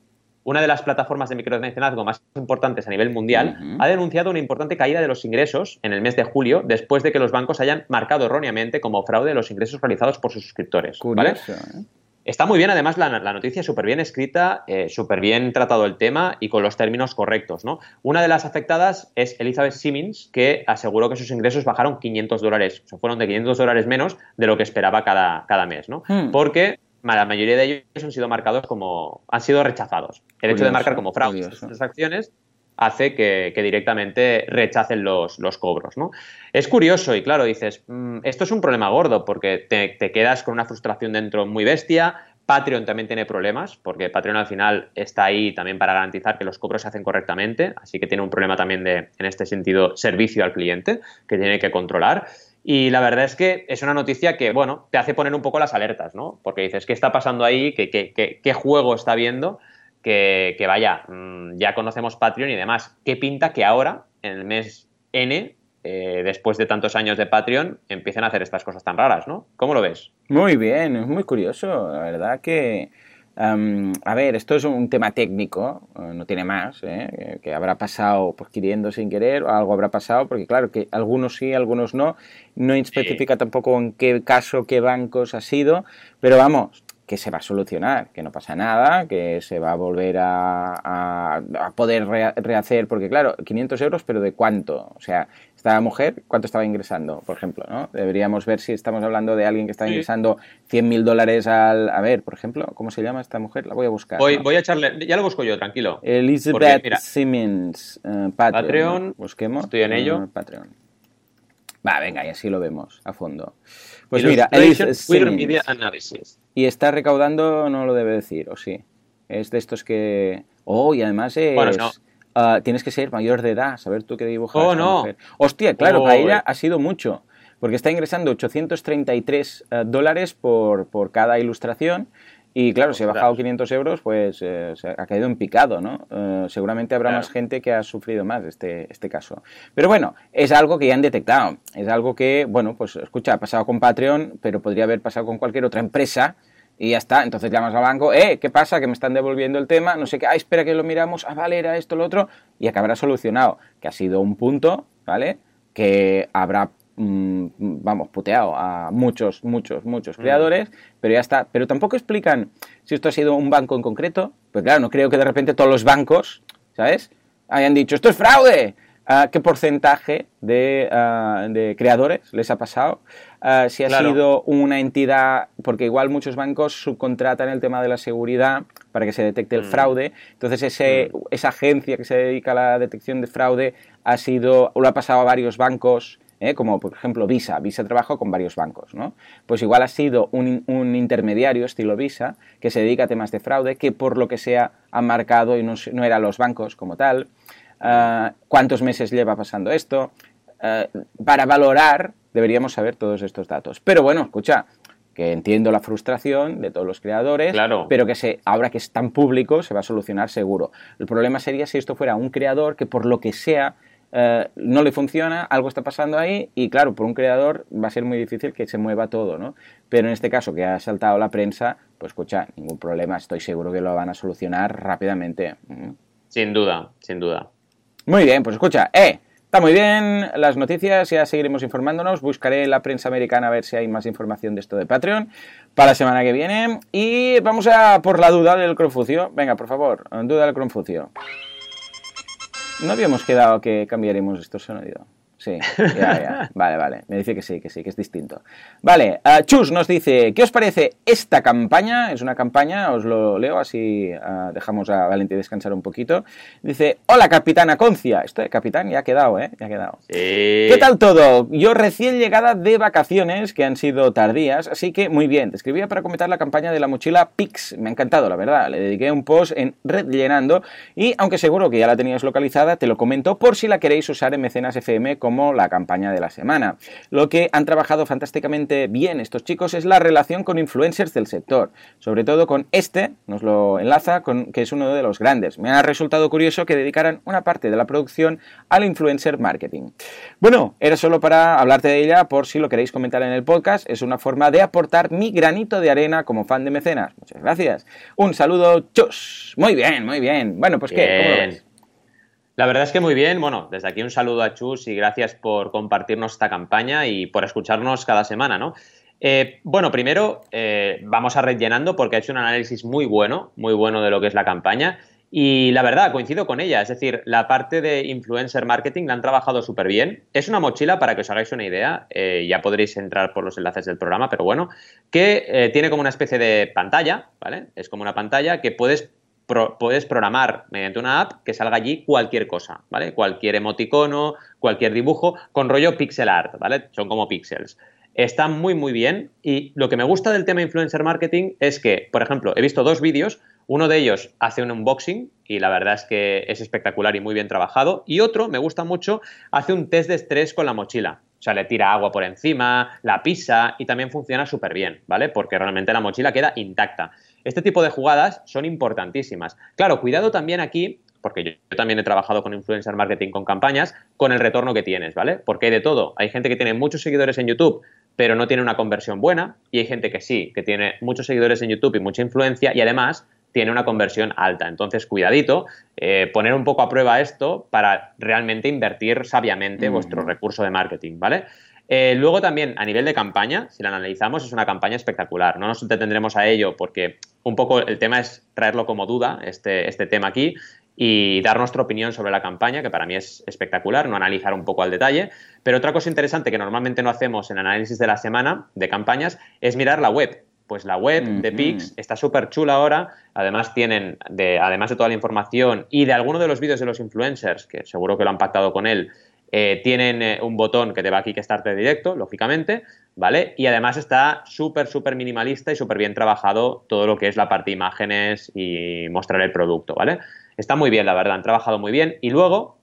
Una de las plataformas de micromecenazgo más importantes a nivel mundial, ha denunciado una importante caída de los ingresos en el mes de julio después de que los bancos hayan marcado erróneamente como fraude los ingresos realizados por sus suscriptores. Curioso, ¿eh? Está muy bien, además, la, noticia súper bien escrita, eh, súper bien tratado el tema y con los términos correctos. ¿no? Una de las afectadas es Elizabeth Simmons, que aseguró que sus ingresos bajaron 500 dólares, o sea, fueron de 500 dólares menos de lo que esperaba cada, cada mes. ¿no? Hmm. Porque la mayoría de ellos han sido marcados como, han sido rechazados. El hecho de marcar como fraude estas acciones hace que, directamente rechacen los, cobros. ¿no? Es curioso y claro, dices, mm, esto es un problema gordo porque te, quedas con una frustración dentro muy bestia. Patreon también tiene problemas porque Patreon al final está ahí también para garantizar que los cobros se hacen correctamente, así que tiene un problema también de, en este sentido, servicio al cliente que tiene que controlar. Y la verdad es que es una noticia que, bueno, te hace poner un poco las alertas, ¿no? Porque dices, ¿qué está pasando ahí? ¿Qué, juego está viendo? Que, vaya, mm, ya conocemos Patreon y demás. ¿Qué pinta que ahora, en el mes N, eh, después de tantos años de Patreon, empiecen a hacer estas cosas tan raras, ¿no? ¿Cómo lo ves? Muy bien, es muy curioso. La verdad que a ver, esto es un tema técnico, eh, no tiene más, ¿eh? que habrá pasado pues, queriendo sin querer, o algo habrá pasado, porque claro, que algunos sí, algunos no, no especifica tampoco en qué caso, qué bancos ha sido, pero vamos, que se va a solucionar, que no pasa nada, que se va a volver a, poder rehacer, porque claro, 500 euros, pero ¿de cuánto? O sea, esta mujer, ¿cuánto estaba ingresando, por ejemplo? ¿no? Deberíamos ver si estamos hablando de alguien que está ingresando 100 mil dólares al... A ver, por ejemplo, ¿cómo se llama esta mujer? La voy a buscar. Voy, voy a echarle... Ya lo busco yo, tranquilo. Elizabeth Simmons, eh, Patreon. Busquemos. Estoy en ello. Eh, Patreon. Va, venga, y así lo vemos a fondo. Pues mira, Media Analysis. Y está recaudando, no lo debe decir, o sí. Es de estos que. Oh, y además es. Bueno, no. Ah, tienes que ser mayor de edad, saber tú qué dibujas. Oh, no. Hostia, claro, para ella ha sido mucho. Porque está ingresando 833 eh, dólares por, por cada ilustración y claro, si ha bajado 500 euros, pues eh, se ha caído en picado, ¿no? Eh, seguramente habrá más gente que ha sufrido más este, este caso. Pero bueno, es algo que ya han detectado. Es algo que, bueno, pues escucha, ha pasado con Patreon, pero podría haber pasado con cualquier otra empresa y ya está. Entonces llamas al banco, eh, ¿qué pasa? Que me están devolviendo el tema, no sé qué, ah, espera que lo miramos, ah, vale, era esto, lo otro, y acabará solucionado. Que ha sido un punto, ¿vale? Que habrá mm, vamos, puteado a muchos, muchos, muchos mm. creadores, pero ya está. Pero tampoco explican si esto ha sido un banco en concreto. Pues claro, no creo que de repente todos los bancos, ¿sabes? Hayan dicho, esto es fraude. Ah, ¿Qué porcentaje de, ah, de, creadores les ha pasado? Ah, si ha sido una entidad, porque igual muchos bancos subcontratan el tema de la seguridad para que se detecte el mm. fraude. Entonces, ese, esa agencia que se dedica a la detección de fraude ha sido, lo ha pasado a varios bancos ¿eh? como por ejemplo Visa. Visa trabaja con varios bancos, ¿no? Pues igual ha sido un, intermediario estilo Visa que se dedica a temas de fraude que por lo que sea ha marcado y no, no eran los bancos como tal. Ah, ¿Cuántos meses lleva pasando esto? Ah, para valorar deberíamos saber todos estos datos. Pero bueno, escucha, que entiendo la frustración de todos los creadores, pero que se, ahora que es tan público se va a solucionar seguro. El problema sería si esto fuera un creador que por lo que sea eh, no le funciona, algo está pasando ahí y claro, por un creador va a ser muy difícil que se mueva todo, ¿no? Pero en este caso que ha saltado la prensa, pues escucha, ningún problema, estoy seguro que lo van a solucionar rápidamente. Sin duda, sin duda. Muy bien, pues escucha, eh, muy bien las noticias, ya seguiremos informándonos, buscaré la prensa americana a ver si hay más información de esto de Patreon para la semana que viene y vamos a por la duda del Confucio. Venga, por favor, duda del Confucio. No habíamos quedado que cambiaremos esto sonido. Sí, ya, ya. Vale, vale. Me dice que sí, que sí, que es distinto. Vale, uh, Chus nos dice, ¿qué os parece esta campaña? Es una campaña, os lo leo, así uh, dejamos a Valente descansar un poquito. Dice, hola capitana Concia. Esto de capitán ya ha quedado, ¿eh? Ya ha quedado. ¿Qué tal todo? Yo recién llegada de vacaciones, que han sido tardías, así que muy bien. Te escribía para comentar la campaña de la mochila Pix. Me ha encantado, la verdad. Le dediqué un post en Red Llenando y, aunque seguro que ya la tenías localizada, te lo comento por si la queréis usar en Mecenas FM como la campaña de la semana. Lo que han trabajado fantásticamente bien estos chicos es la relación con influencers del sector, sobre todo con este, nos lo enlaza, con, que es uno de los grandes. Me ha resultado curioso que dedicaran una parte de la producción al influencer marketing. Bueno, era solo para hablarte de ella por si lo queréis comentar en el podcast. Es una forma de aportar mi granito de arena como fan de mecenas. Muchas gracias. Un saludo, chus. Muy bien, muy bien. Bueno, pues ¿qué? ¿Cómo lo ves? La verdad es que muy bien. Bueno, desde aquí un saludo a Chus y gracias por compartirnos esta campaña y por escucharnos cada semana, ¿no? Eh, bueno, primero eh, vamos a rellenando porque ha hecho un análisis muy bueno, muy bueno de lo que es la campaña. Y la verdad, coincido con ella. Es decir, la parte de influencer marketing la han trabajado súper bien. Es una mochila, para que os hagáis una idea, eh, ya podréis entrar por los enlaces del programa, pero bueno, que tiene como una especie de pantalla, ¿vale? Es como una pantalla que puedes puedes programar mediante una app que salga allí cualquier cosa, ¿vale? Cualquier emoticono, cualquier dibujo, con rollo pixel art, ¿vale? Son como pixels. Está muy, muy bien. Y lo que me gusta del tema influencer marketing es que, por ejemplo, he visto dos vídeos. Uno de ellos hace un unboxing y la verdad es que es espectacular y muy bien trabajado. Y otro, me gusta mucho, hace un test de estrés con la mochila. O sea, le tira agua por encima, la pisa y también funciona súper bien, ¿vale? Porque realmente la mochila queda intacta. Este tipo de jugadas son importantísimas. Claro, cuidado también aquí, porque yo, también he trabajado con influencer marketing con campañas, con el retorno que tienes, ¿vale? Porque hay de todo. Hay gente que tiene muchos seguidores en YouTube, pero no tiene una conversión buena, y hay gente que sí, que tiene muchos seguidores en YouTube y mucha influencia, y además tiene una conversión alta. Entonces, cuidadito, eh, poner un poco a prueba esto para realmente invertir sabiamente vuestro recurso de marketing, ¿vale? Eh, luego también, a nivel de campaña, si la analizamos, es una campaña espectacular. No nos detendremos a ello porque un poco el tema es traerlo como duda, este, este tema aquí, y dar nuestra opinión sobre la campaña, que para mí es espectacular, no analizar un poco al detalle. Pero otra cosa interesante que normalmente no hacemos en análisis de la semana de campañas es mirar la web. Pues la web de Pix está súper chula ahora. Además, tienen, de, además de toda la información y de alguno de los vídeos de los influencers, que seguro que lo han pactado con él, eh, tienen eh, un botón que te va a de directo, lógicamente, ¿vale? Y además está súper, súper minimalista y súper bien trabajado todo lo que es la parte de imágenes y mostrar el producto, ¿vale? Está muy bien, la verdad, han trabajado muy bien. Y luego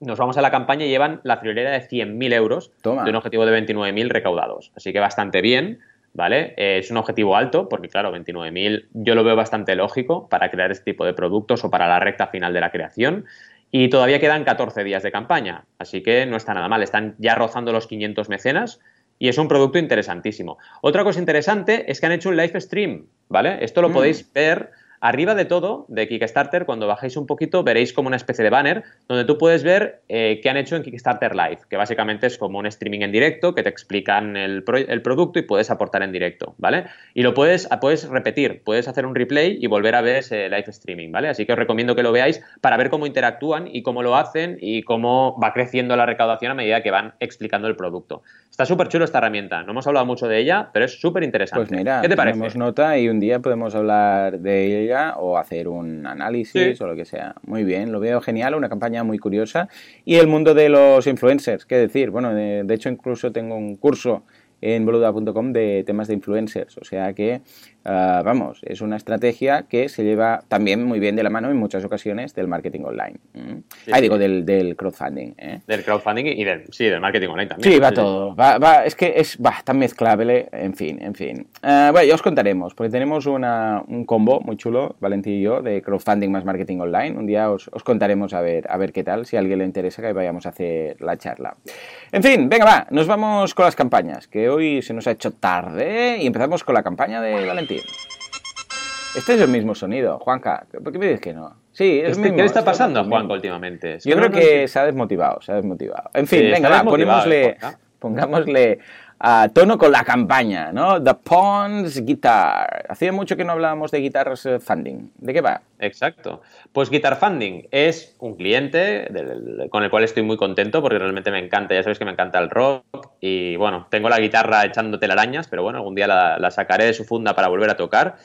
nos vamos a la campaña y llevan la friolera de 100.000 euros de un objetivo de 29.000 recaudados. Así que bastante bien, ¿vale? Eh, es un objetivo alto, porque claro, 29.000 yo lo veo bastante lógico para crear este tipo de productos o para la recta final de la creación. Y todavía quedan 14 días de campaña, así que no está nada mal. Están ya rozando los 500 mecenas y es un producto interesantísimo. Otra cosa interesante es que han hecho un live stream, ¿vale? Esto lo mm. podéis ver Arriba de todo, de Kickstarter, cuando bajéis un poquito, veréis como una especie de banner donde tú puedes ver eh, qué han hecho en Kickstarter Live, que básicamente es como un streaming en directo que te explican el, producto y puedes aportar en directo, ¿vale? Y lo puedes, puedes repetir, puedes hacer un replay y volver a ver ese live streaming, ¿vale? Así que os recomiendo que lo veáis para ver cómo interactúan y cómo lo hacen y cómo va creciendo la recaudación a medida que van explicando el producto. Está súper chulo esta herramienta, no hemos hablado mucho de ella, pero es súper interesante. Pues mira, ¿qué te parece? nota y un día podemos hablar de ella o hacer un análisis o lo que sea. Muy bien, lo veo genial, una campaña muy curiosa. Y el mundo de los influencers, qué decir, bueno, de, de hecho incluso tengo un curso en boluda.com de temas de influencers. O sea que, ah, vamos, es una estrategia que se lleva también muy bien de la mano en muchas ocasiones del marketing online. Ahí digo, del, del crowdfunding. ¿eh? Del crowdfunding y del, sí, del marketing online también. Sí, va todo. Va, va, es que es va, tan mezclable, en fin, en fin. Uh, bueno, ya os contaremos, porque tenemos una, un combo muy chulo, Valentín y yo, de crowdfunding más marketing online. Un día os, os contaremos a ver, a ver qué tal, si a alguien le interesa que vayamos a hacer la charla. En fin, venga, va, nos vamos con las campañas, que hoy se nos ha hecho tarde y empezamos con la campaña de Valentín. Este es el mismo sonido, Juanca. ¿Por qué me dices que no? Sí, es este, ¿Qué le está pasando a Juanca últimamente? Yo creo que se ha desmotivado, se ha desmotivado. En fin, venga, va, ponémosle, pongámosle a tono con la campaña, ¿no? The Pawns Guitar. Hacía mucho que no hablábamos de guitarras eh, funding. ¿De qué va? Exacto. Pues Guitar Funding es un cliente con el cual estoy muy contento porque realmente me encanta. Ya sabéis que me encanta el rock y bueno, tengo la guitarra echando telarañas, pero bueno, algún día la, sacaré de su funda para volver a tocar.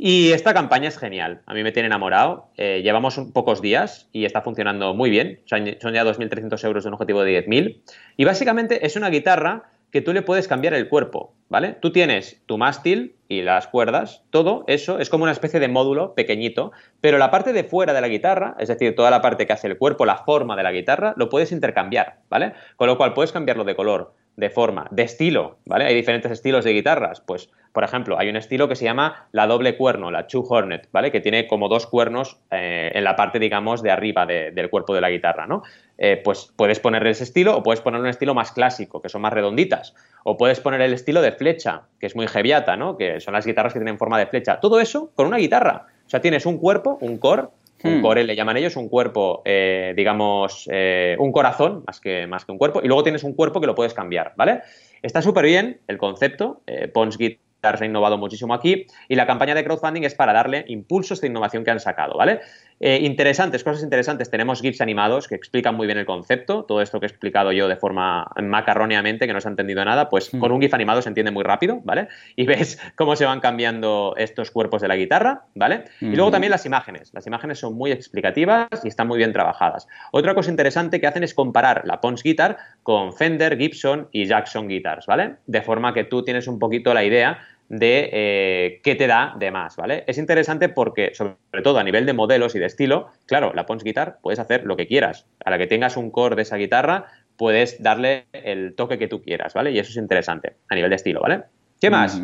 Y esta campaña es genial. A mí me tiene enamorado. Eh, llevamos pocos días y está funcionando muy bien. Son, son ya 2.300 euros de un objetivo de 10.000. Y básicamente es una guitarra que tú le puedes cambiar el cuerpo, ¿vale? Tú tienes tu mástil y las cuerdas, todo eso es como una especie de módulo pequeñito, pero la parte de fuera de la guitarra, es decir, toda la parte que hace el cuerpo, la forma de la guitarra, lo puedes intercambiar, ¿vale? Con lo cual puedes cambiarlo de color, de forma, de estilo, ¿vale? Hay diferentes estilos de guitarras, pues, por ejemplo, hay un estilo que se llama la doble cuerno, la Two Hornet, ¿vale? Que tiene como dos cuernos eh, en la parte, digamos, de arriba del cuerpo de la guitarra, ¿no? Eh, pues puedes ponerle ese estilo o puedes poner un estilo más clásico, que son más redonditas, o puedes poner el estilo de flecha, que es muy heaviata, ¿no? Que son las guitarras que tienen forma de flecha. Todo eso con una guitarra. O sea, tienes un cuerpo, un core, un hmm. core le llaman ellos, un cuerpo, eh, digamos, eh, un corazón más que, más que un cuerpo, y luego tienes un cuerpo que lo puedes cambiar, ¿vale? Está súper bien el concepto, eh, Pons Guitars ha innovado muchísimo aquí, y la campaña de crowdfunding es para darle impulsos de innovación que han sacado, ¿vale? Eh, interesantes, cosas interesantes. Tenemos GIFs animados que explican muy bien el concepto. Todo esto que he explicado yo de forma macarróneamente, que no se ha entendido nada, pues hmm. con un GIF animado se entiende muy rápido, ¿vale? Y ves cómo se van cambiando estos cuerpos de la guitarra, ¿vale? Y luego también las imágenes. Las imágenes son muy explicativas y están muy bien trabajadas. Otra cosa interesante que hacen es comparar la Pons Guitar con Fender, Gibson y Jackson Guitars, ¿vale? De forma que tú tienes un poquito la idea de eh, qué te da de más, ¿vale? Es interesante porque, sobre todo a nivel de modelos y de estilo, claro, la Pons Guitar puedes hacer lo que quieras. A la que tengas un core de esa guitarra, puedes darle el toque que tú quieras, ¿vale? Y eso es interesante a nivel de estilo, ¿vale? ¿Qué más?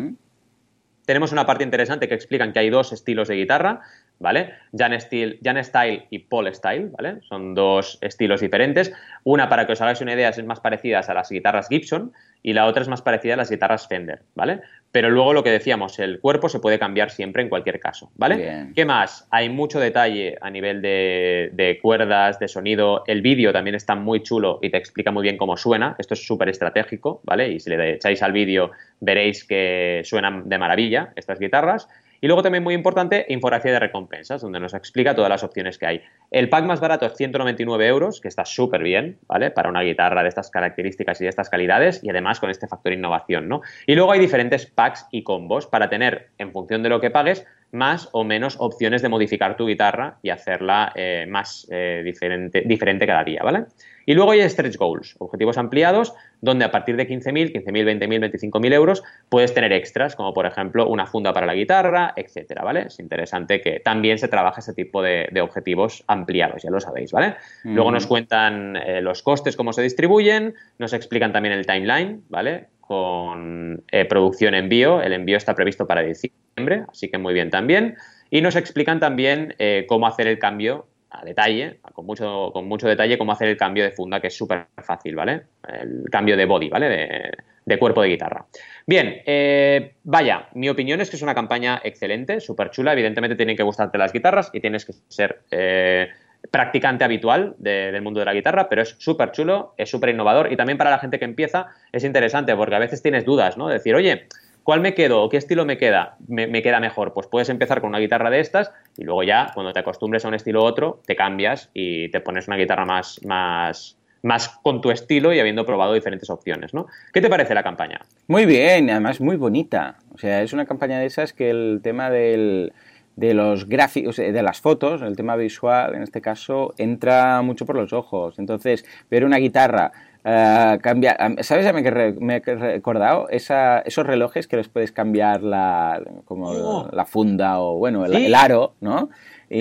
Tenemos una parte interesante que explican que hay dos estilos de guitarra, ¿vale? Jan, Style, Jan Style y Paul Style, ¿vale? Son dos estilos diferentes. Una, para que os hagáis una idea, es más parecida a las guitarras Gibson y la otra es más parecida a las guitarras Fender, ¿vale? Pero luego lo que decíamos, el cuerpo se puede cambiar siempre en cualquier caso, ¿vale? ¿Qué más? Hay mucho detalle a nivel de, cuerdas, de sonido. El vídeo también está muy chulo y te explica muy bien cómo suena. Esto es súper estratégico, ¿vale? Y si le echáis al vídeo veréis que suenan de maravilla estas guitarras. Y luego también muy importante, infografía de recompensas, donde nos explica todas las opciones que hay. El pack más barato es 199 euros, que está súper bien, ¿vale? Para una guitarra de estas características y de estas calidades, y además con este factor innovación, ¿no? Y luego hay diferentes packs y combos para tener, en función de lo que pagues, más o menos opciones de modificar tu guitarra y hacerla eh, más eh, diferente, diferente cada día, ¿vale? Y luego hay stretch goals, objetivos ampliados, donde a partir de 15.000, 15.000, 20.000, 25.000 euros puedes tener extras, como por ejemplo una funda para la guitarra, etcétera, ¿vale? Es interesante que también se trabaje ese tipo de, objetivos ampliados, ya lo sabéis, ¿vale? Luego nos cuentan eh, los costes, cómo se distribuyen, nos explican también el timeline, ¿vale? Con eh, producción envío, el envío está previsto para diciembre, así que muy bien también. Y nos explican también eh, cómo hacer el cambio a detalle, con mucho, con mucho detalle, cómo hacer el cambio de funda, que es súper fácil, ¿vale? El cambio de body, ¿vale? De, de cuerpo de guitarra. Bien, eh, vaya, mi opinión es que es una campaña excelente, súper chula. Evidentemente tienen que gustarte las guitarras y tienes que ser eh, practicante habitual del mundo de la guitarra, pero es súper chulo, es súper innovador y también para la gente que empieza es interesante porque a veces tienes dudas, ¿no? decir, oye, ¿cuál me quedo o qué estilo me queda, me, queda mejor? Pues puedes empezar con una guitarra de estas y luego ya, cuando te acostumbres a un estilo u otro, te cambias y te pones una guitarra más, más, más con tu estilo y habiendo probado diferentes opciones, ¿no? ¿Qué te parece la campaña? Muy bien, además muy bonita. O sea, es una campaña de esas que el tema del de los gráficos, de las fotos, el tema visual en este caso, entra mucho por los ojos. Entonces, ver una guitarra uh, cambia, ¿sabes a mí que me he recordado? Esa, esos relojes que les puedes cambiar la, como oh. la funda o, bueno, el aro, ¿no?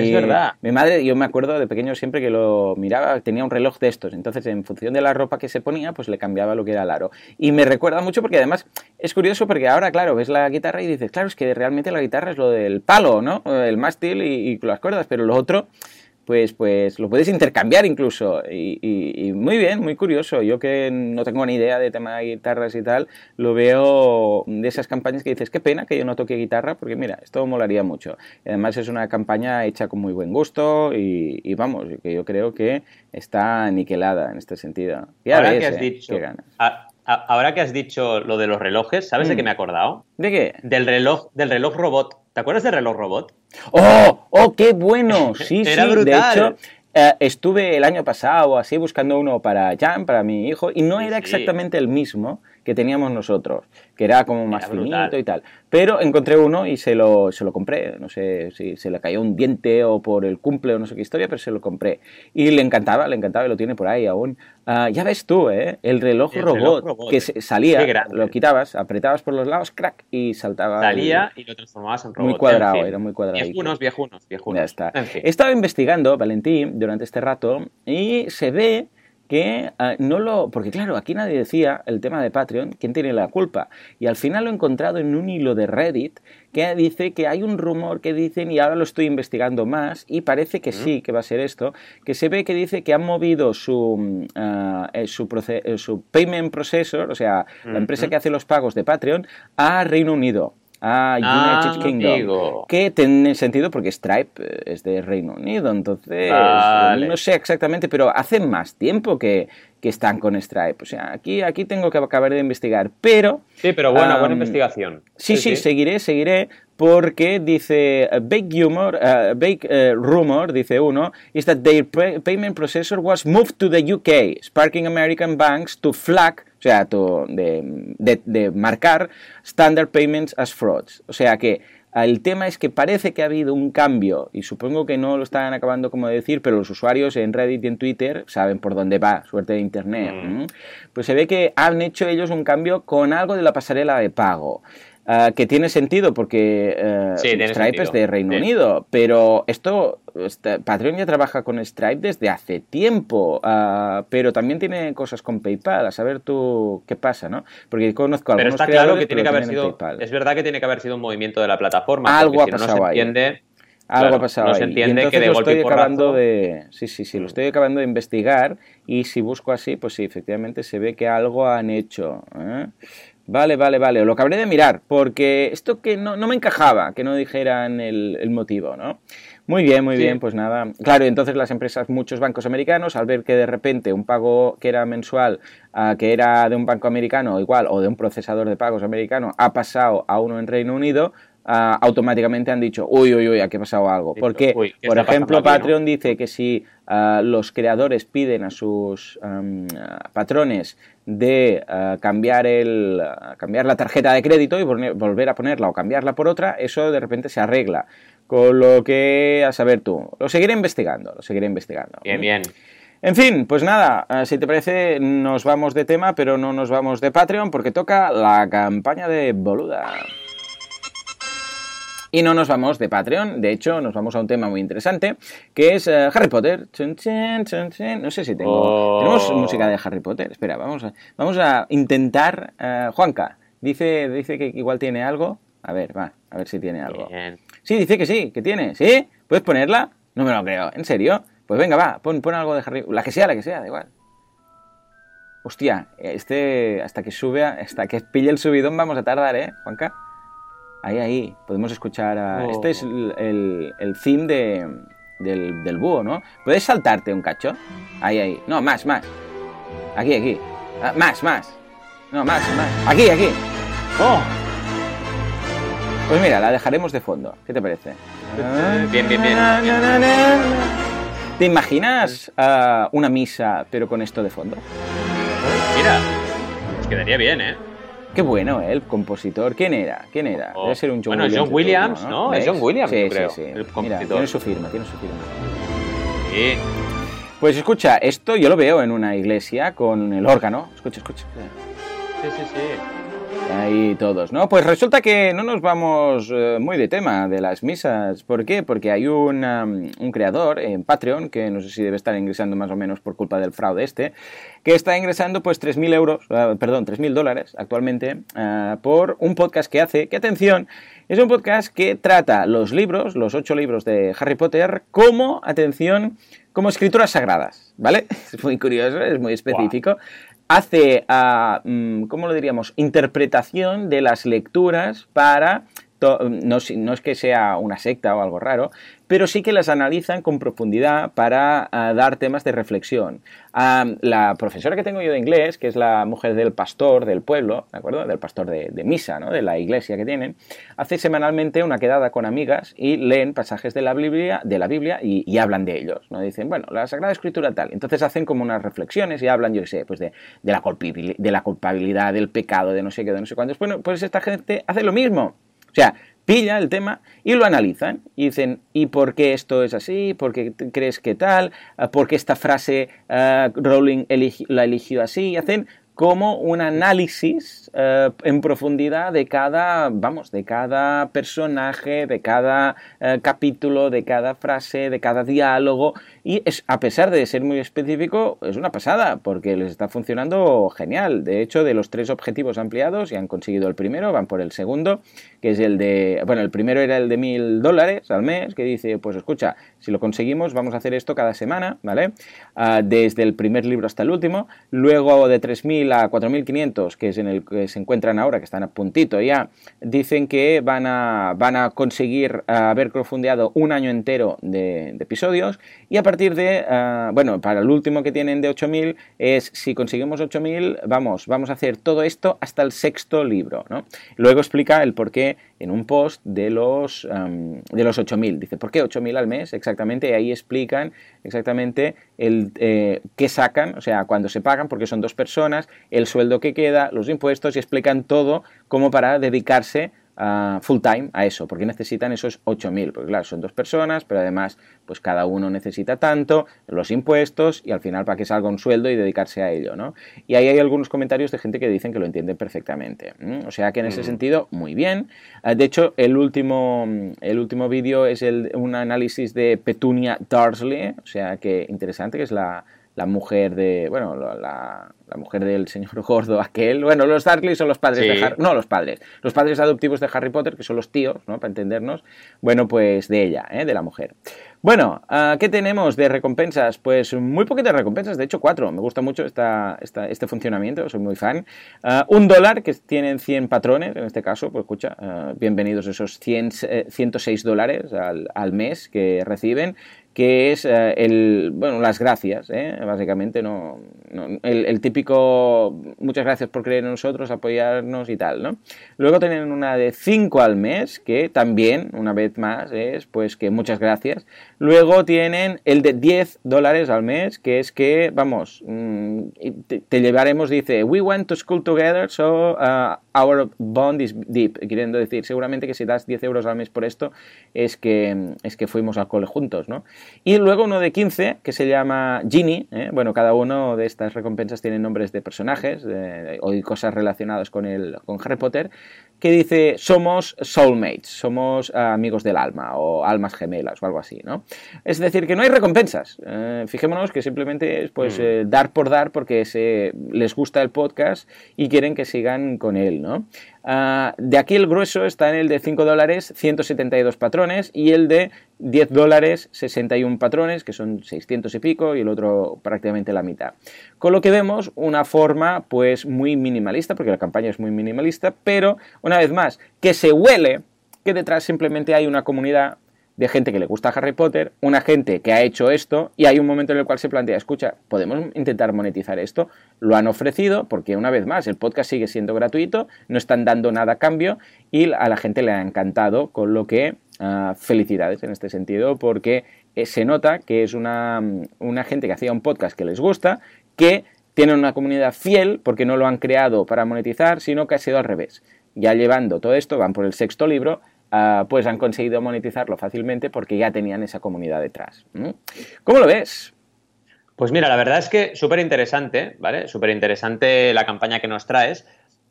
es verdad. Mi madre, yo me acuerdo de pequeño siempre que lo miraba, tenía un reloj de estos. Entonces, en función de la ropa que se ponía, pues le cambiaba lo que era el aro. Y me recuerda mucho porque además es curioso porque ahora, claro, ves la guitarra y dices, claro, es que realmente la guitarra es lo del palo, ¿no? El mástil y, y las cuerdas, pero lo otro pues, pues lo puedes intercambiar incluso. Y, muy bien, muy curioso. Yo que no tengo ni idea de tema de guitarras y tal, lo veo de esas campañas que dices, qué pena que yo no toque guitarra, porque mira, esto molaría mucho. además es una campaña hecha con muy buen gusto y, vamos, que yo creo que está aniquilada en este sentido. ahora que has ¿eh? dicho, ahora que has dicho lo de los relojes, ¿sabes de qué mm. me he acordado? ¿De qué? Del reloj, del reloj robot. ¿Te acuerdas del reloj robot? ¡Oh! ¡Oh, qué bueno! Sí, sí, de hecho, eh, estuve el año pasado así buscando uno para Jan, para mi hijo, y no era exactamente el mismo que teníamos nosotros, que era como más finito y tal. Pero encontré uno y se lo, se lo compré. No sé si se le cayó un diente o por el cumple o no sé qué historia, pero se lo compré. Y le encantaba, le encantaba y lo tiene por ahí aún. Ah, ya ves tú, ¿eh? El reloj, robot, que salía, lo quitabas, apretabas por los lados, crack, y saltaba. Salía y lo transformabas en robot. Muy cuadrado, era muy cuadrado. Viejunos, viejunos, viejunos. Ya está. He estado investigando, Valentín, durante este rato, y se ve que ah, no lo... Porque claro, aquí nadie decía el tema de Patreon, quién tiene la culpa. Y al final lo he encontrado en un hilo de Reddit que dice que hay un rumor que dicen, y ahora lo estoy investigando más, y parece que sí, que va a ser esto, que se ve que dice que han movido su, eh, su, eh, su, payment processor, o sea, la empresa que hace los pagos de Patreon, a Reino Unido a United ah, Kingdom. Que tiene sentido porque Stripe eh, es de Reino Unido, entonces no sé exactamente, pero hace más tiempo que, que están con Stripe. O sea, aquí, aquí tengo que acabar de investigar, pero... Sí, pero buena, buena investigación. Sí, sí, seguiré, seguiré, porque dice, big humor, uh, big uh, rumor, dice uno, is that their payment processor was moved to the UK, sparking American banks to flag, o sea, to, de, de, de marcar standard payments as frauds. O sea que el tema es que parece que ha habido un cambio, y supongo que no lo están acabando como de decir, pero los usuarios en Reddit y en Twitter saben por dónde va, suerte de Internet. Mm. Pues se ve que han hecho ellos un cambio con algo de la pasarela de pago. Ah, que tiene sentido porque uh, Stripe es de Reino Unido, pero esto, este, Patreon ya trabaja con Stripe desde hace tiempo, uh, pero también tiene cosas con PayPal, a saber tú qué pasa, ¿no? Porque conozco a algunos Pero está claro que tiene que haber sido, es verdad que tiene que haber sido un movimiento de la plataforma, algo ha pasado no se entiende, Algo ha pasado no se entiende que de lo estoy acabando de sí sí sí lo estoy acabando de investigar y si busco así pues sí efectivamente se ve que algo han hecho ¿eh? Vale, vale, vale. Lo acabaré de mirar, porque esto que no, no me encajaba, que no dijeran el, el motivo, ¿no? Muy bien, muy bien, pues nada. Claro, entonces las empresas, muchos bancos americanos, al ver que de repente un pago que era mensual, uh, que era de un banco americano igual, o de un procesador de pagos americano, ha pasado a uno en Reino Unido, Uh, automáticamente han dicho, uy, uy, uy, aquí ha pasado algo. Porque, por ejemplo, Patreon dice que si uh, los creadores piden a sus um, patrones de uh, cambiar, el, cambiar la tarjeta de crédito y volver a ponerla o cambiarla por otra, eso de repente se arregla. Con lo que, a saber tú, lo seguiré investigando, lo seguiré investigando. Bien, bien. En fin, pues nada, si te parece, nos vamos de tema, pero no nos vamos de Patreon porque toca la campaña de Boluda. Y no nos vamos de Patreon, de hecho nos vamos a un tema muy interesante, que es uh, Harry Potter. No sé si tengo... Oh. Tenemos música de Harry Potter. Espera, vamos a, vamos a intentar... Uh, Juanca, dice, dice que igual tiene algo. A ver, va, a ver si tiene algo. Bien. Sí, dice que sí, que tiene. ¿Sí? ¿Puedes ponerla? No me lo creo. ¿En serio? Pues venga, va, pon, pon algo de Harry... La que sea, la que sea, da igual. Hostia, este, hasta que sube, hasta que pille el subidón vamos a tardar, ¿eh, Juanca? Ahí, ahí, podemos escuchar a... Oh. Este es el, el, el theme de, del, del búho, ¿no? ¿Puedes saltarte un cacho? Ahí, ahí. No, más, más. Aquí, aquí. Ah, más, más. No, más, más. Aquí, aquí. ¡Oh! Pues mira, la dejaremos de fondo. ¿Qué te parece? Eh, Bien, bien, bien. ¿Te imaginas una misa pero con esto de fondo? Mira, nos quedaría bien, ¿eh? Qué bueno, ¿eh? el compositor. ¿Quién era? ¿Quién era? Oh. Debe ser un John Bueno, Williams. John Williams, turno, ¿no? Es. John Williams, sí, yo sí, creo, sí. el Mira, tiene su firma, tiene su firma. Sí. Pues escucha, esto yo lo veo en una iglesia con el órgano. Escucha, escucha. Sí, sí, sí. Ahí todos, ¿no? Pues resulta que no nos vamos eh, muy de tema de las misas. ¿Por qué? Porque hay un, un creador en Patreon, que no sé si debe estar ingresando más o menos por culpa del fraude este, que está ingresando pues 3.000 euros, eh, perdón, 3.000 dólares actualmente eh, por un podcast que hace, que atención, es un podcast que trata los libros, los ocho libros de Harry Potter, como, atención, como escrituras sagradas, ¿vale? Es muy curioso, es muy específico. Hace, mm, ¿cómo lo diríamos? Interpretación de las lecturas para... to- No, es que sea una secta o algo raro, pero sí que las analizan con profundidad para ah, dar temas de reflexión. Ah, la profesora que tengo yo de inglés, que es la mujer del pastor del pueblo, ¿de acuerdo? Del pastor de, misa, ¿no? De la iglesia que tienen, hace semanalmente una quedada con amigas y leen pasajes de la Biblia, de la Biblia y, hablan de ellos, ¿no? Dicen, bueno, la Sagrada Escritura tal. Entonces hacen como unas reflexiones y hablan, yo qué sé, pues de, la culpabili- de la culpabilidad, del pecado, de no sé qué, de no sé cuántos. Bueno, pues esta gente hace lo mismo. O sea, pilla el tema y lo analizan y dicen, ¿y por qué esto es así? ¿Por qué crees que tal? Ah, ¿Por qué esta frase ah, Rowling la eligió así? Y hacen como un análisis eh, en profundidad de cada, vamos, de cada personaje, de cada capítulo, de cada frase, de cada diálogo. Y es, a pesar de ser muy específico, es una pasada, porque les está funcionando genial. De hecho, de los tres objetivos ampliados, y han conseguido el primero, van por el segundo, que es el de, bueno, el primero era el de mil dólares al mes, que dice, pues escucha, si lo conseguimos, vamos a hacer esto cada semana, ¿vale? Ah, desde el primer libro hasta el último. Luego de 3.000 a 4.500, que es en el que se encuentran ahora, que están a puntito ya, dicen que van a, van a conseguir ah, haber profundeado un año entero de, episodios. Y a de, ah, bueno, para el último que tienen de 8.000, es si conseguimos 8.000, vamos, vamos a hacer todo esto hasta el sexto libro, ¿no? Luego explica el por qué en un post de los, de los 8.000. Dice, ¿por qué 8.000 al mes? Exactamente, y ahí explican exactamente el eh, qué sacan, o sea, cuando se pagan, porque son dos personas, el sueldo que queda, los impuestos, y explican todo como para dedicarse a full time a eso, porque necesitan esos 8.000, porque claro, son dos personas, pero además, pues cada uno necesita tanto, los impuestos, y al final para que salga un sueldo y dedicarse a ello, ¿no? Y ahí hay algunos comentarios de gente que dicen que lo entienden perfectamente. O sea que en ese Mm. sentido, muy bien. Eh, De hecho, el último, el último vídeo es el, un análisis de Petunia Darsley, o sea que interesante, que es la, la mujer de, bueno, la, la- mujer del señor gordo aquel. Bueno, los Dursley son los padres Sí. de Harry, no los padres, los padres adoptivos de Harry Potter, que son los tíos, ¿no? Para entendernos. Bueno, pues de ella, ¿eh? de la mujer. Bueno, ah, ¿qué tenemos de recompensas? Pues muy poquitas recompensas, de hecho cuatro. Me gusta mucho esta, esta- este funcionamiento, soy muy fan. Ah, un dólar, que tienen 100 patrones, en este caso, pues escucha, ah, bienvenidos esos 100, eh, 106 dólares al, al mes que reciben que es eh, el, bueno, las gracias, ¿eh? básicamente, no, el, típico muchas gracias por creer en nosotros, apoyarnos y tal, ¿no? Luego tienen una de 5 al mes, que también, una vez más, es pues que muchas gracias. Luego tienen el de 10 dólares al mes, que es que, vamos, mm, te llevaremos, dice, we went to school together, so uh, our bond is deep, queriendo decir, seguramente que si das 10 euros al mes por esto, es que, es que fuimos al cole juntos, ¿no? Y luego uno de 15, que se llama Ginny, ¿eh? bueno, cada uno de estas recompensas tiene nombres de personajes eh, o cosas relacionadas con, el, con Harry Potter, que dice somos soulmates, somos eh, amigos del alma o almas gemelas o algo así, ¿no? Es decir, que no hay recompensas. Eh, fijémonos que simplemente es pues mm. dar por dar porque se, les gusta el podcast y quieren que sigan con él, ¿no? Ah, de aquí el grueso está en el de 5 dólares, 172 patrones, y el de 10 dólares, 61 patrones, que son 600 y pico, y el otro prácticamente la mitad. Con lo que vemos una forma pues muy minimalista, porque la campaña es muy minimalista, pero una vez más, que se huele que detrás simplemente hay una comunidad de gente que le gusta Harry Potter, una gente que ha hecho esto y hay un momento en el cual se plantea, escucha, ¿podemos intentar monetizar esto? Lo han ofrecido porque una vez más el podcast sigue siendo gratuito, no están dando nada a cambio y a la gente le ha encantado, con lo que ah, felicidades en este sentido porque eh, se nota que es una, una gente que hacía un podcast que les gusta, que tienen una comunidad fiel porque no lo han creado para monetizar, sino que ha sido al revés. Ya llevando todo esto, van por el sexto libro, Ah, pues han conseguido monetizarlo fácilmente porque ya tenían esa comunidad detrás. ¿Cómo lo ves? Pues mira, la verdad es que súper interesante, ¿vale? Súper interesante la campaña que nos traes.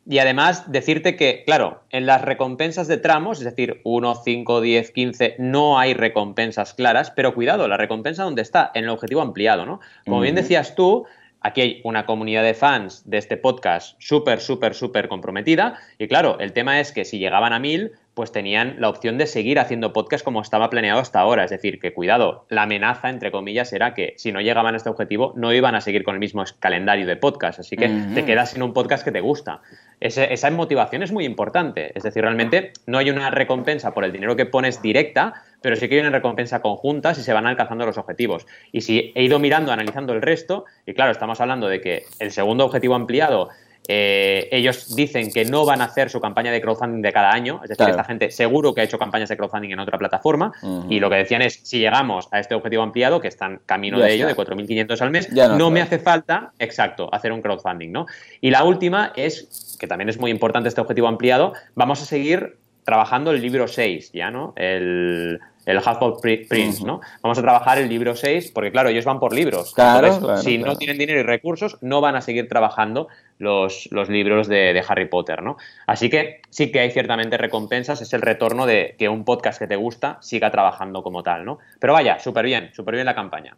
Y además decirte que, claro, en las recompensas de tramos, es decir, 1, 5, 10, 15, no hay recompensas claras, pero cuidado, la recompensa dónde está, en el objetivo ampliado, ¿no? Como bien decías tú, aquí hay una comunidad de fans de este podcast súper, súper, súper comprometida. Y claro, el tema es que si llegaban a mil, pues tenían la opción de seguir haciendo podcast como estaba planeado hasta ahora. Es decir, que cuidado, la amenaza, entre comillas, era que si no llegaban a este objetivo, no iban a seguir con el mismo calendario de podcast. Así que te quedas sin un podcast que te gusta. esa motivación es muy importante. Es decir, realmente no hay una recompensa por el dinero que pones directa, pero sí que hay una recompensa conjunta si se van alcanzando los objetivos. Y si he ido mirando, analizando el resto, y claro, estamos hablando de que el segundo objetivo ampliado eh, ellos dicen que no van a hacer su campaña de crowdfunding de cada año, es decir, esta gente seguro que ha hecho campañas de crowdfunding en otra plataforma y lo que decían es, si llegamos a este objetivo ampliado, que están camino de ello, de 4.500 al mes, no, me hace falta, exacto, hacer un crowdfunding, ¿no? Y la última es, que también es muy importante este objetivo ampliado, vamos a seguir trabajando el libro 6, ya, ¿no? El, el Half Prince, ¿no? Vamos a trabajar el libro 6, porque claro, ellos van por libros. Claro, si no tienen dinero y recursos, no van a seguir trabajando los, los libros de, Harry Potter, ¿no? Así que sí que hay ciertamente recompensas, es el retorno de que un podcast que te gusta siga trabajando como tal, ¿no? Pero vaya, súper bien, súper bien la campaña.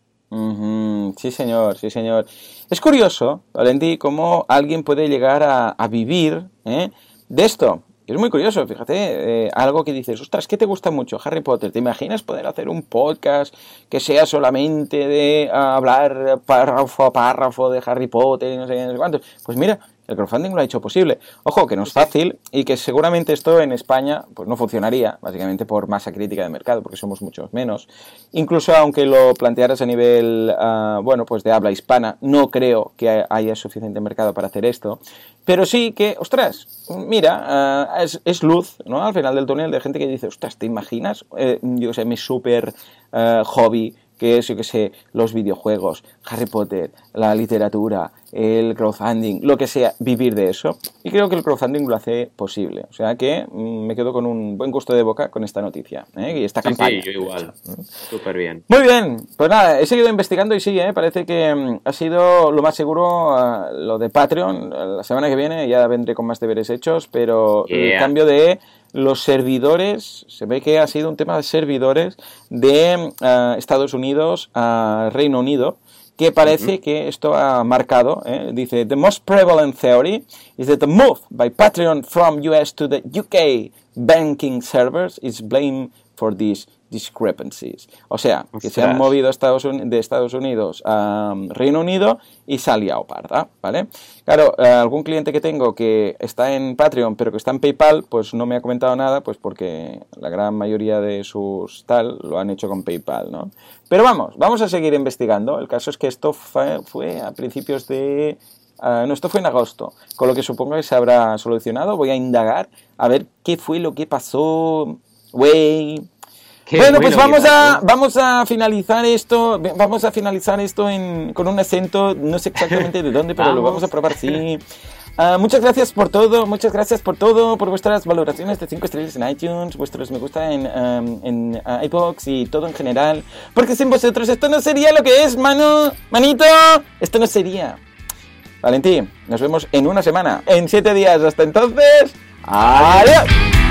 Sí, señor, sí, señor. Es curioso, Valentí, cómo alguien puede llegar a, a vivir ¿eh? de esto. Es muy curioso, fíjate, eh, algo que dices, ostras, ¿qué te gusta mucho Harry Potter? ¿Te imaginas poder hacer un podcast que sea solamente de hablar párrafo a párrafo de Harry Potter y no sé, no sé cuántos? Pues mira, el crowdfunding lo ha hecho posible. Ojo, que no es fácil y que seguramente esto en España pues no funcionaría, básicamente por masa crítica de mercado, porque somos muchos menos. Incluso aunque lo plantearas a nivel, ah, bueno, pues de habla hispana, no creo que haya suficiente mercado para hacer esto. Pero sí que, ostras, mira, ah, es, luz, ¿no? Al final del túnel de gente que dice, ostras, ¿te imaginas? Eh, yo sé, mi super ah, hobby que es, yo que sé, los videojuegos, Harry Potter, la literatura, el crowdfunding, lo que sea, vivir de eso. Y creo que el crowdfunding lo hace posible. O sea que mm, me quedo con un buen gusto de boca con esta noticia ¿eh? y esta campaña. Sí, yo igual. Súper bien. Muy bien. Pues nada, he seguido investigando y sí, ¿eh? parece que mm, ha sido lo más seguro ah, lo de Patreon. La semana que viene ya vendré con más deberes hechos, pero el cambio de los servidores, se ve que ha sido un tema de servidores de eh, Estados Unidos a Reino Unido, que parece que esto ha marcado, eh, dice, the most prevalent theory is that the move by Patreon from US to the UK banking servers is blamed for this discrepancies. O sea, que se han movido de Estados Unidos a um, Reino Unido y salía parda, ¿vale? Claro, eh, algún cliente que tengo que está en Patreon pero que está en PayPal, pues no me ha comentado nada, pues porque la gran mayoría de sus tal lo han hecho con PayPal, ¿no? Pero vamos, vamos a seguir investigando. El caso es que esto fue, a principios de... Uh, no, esto fue en agosto, con lo que supongo que se habrá solucionado. Voy a indagar a ver qué fue lo que pasó, güey, bueno, pues vamos a, vamos a finalizar esto, vamos a finalizar esto con un acento, no sé exactamente de dónde, pero lo vamos a probar, sí. Ah, muchas gracias por todo, muchas gracias por todo, por vuestras valoraciones de 5 estrellas en iTunes, vuestros me gusta en, um, en uh, iBox y todo en general. Porque sin vosotros esto no sería lo que es, mano, manito, esto no sería. Valentín, nos vemos en una semana, en 7 días. Hasta entonces, Adiós.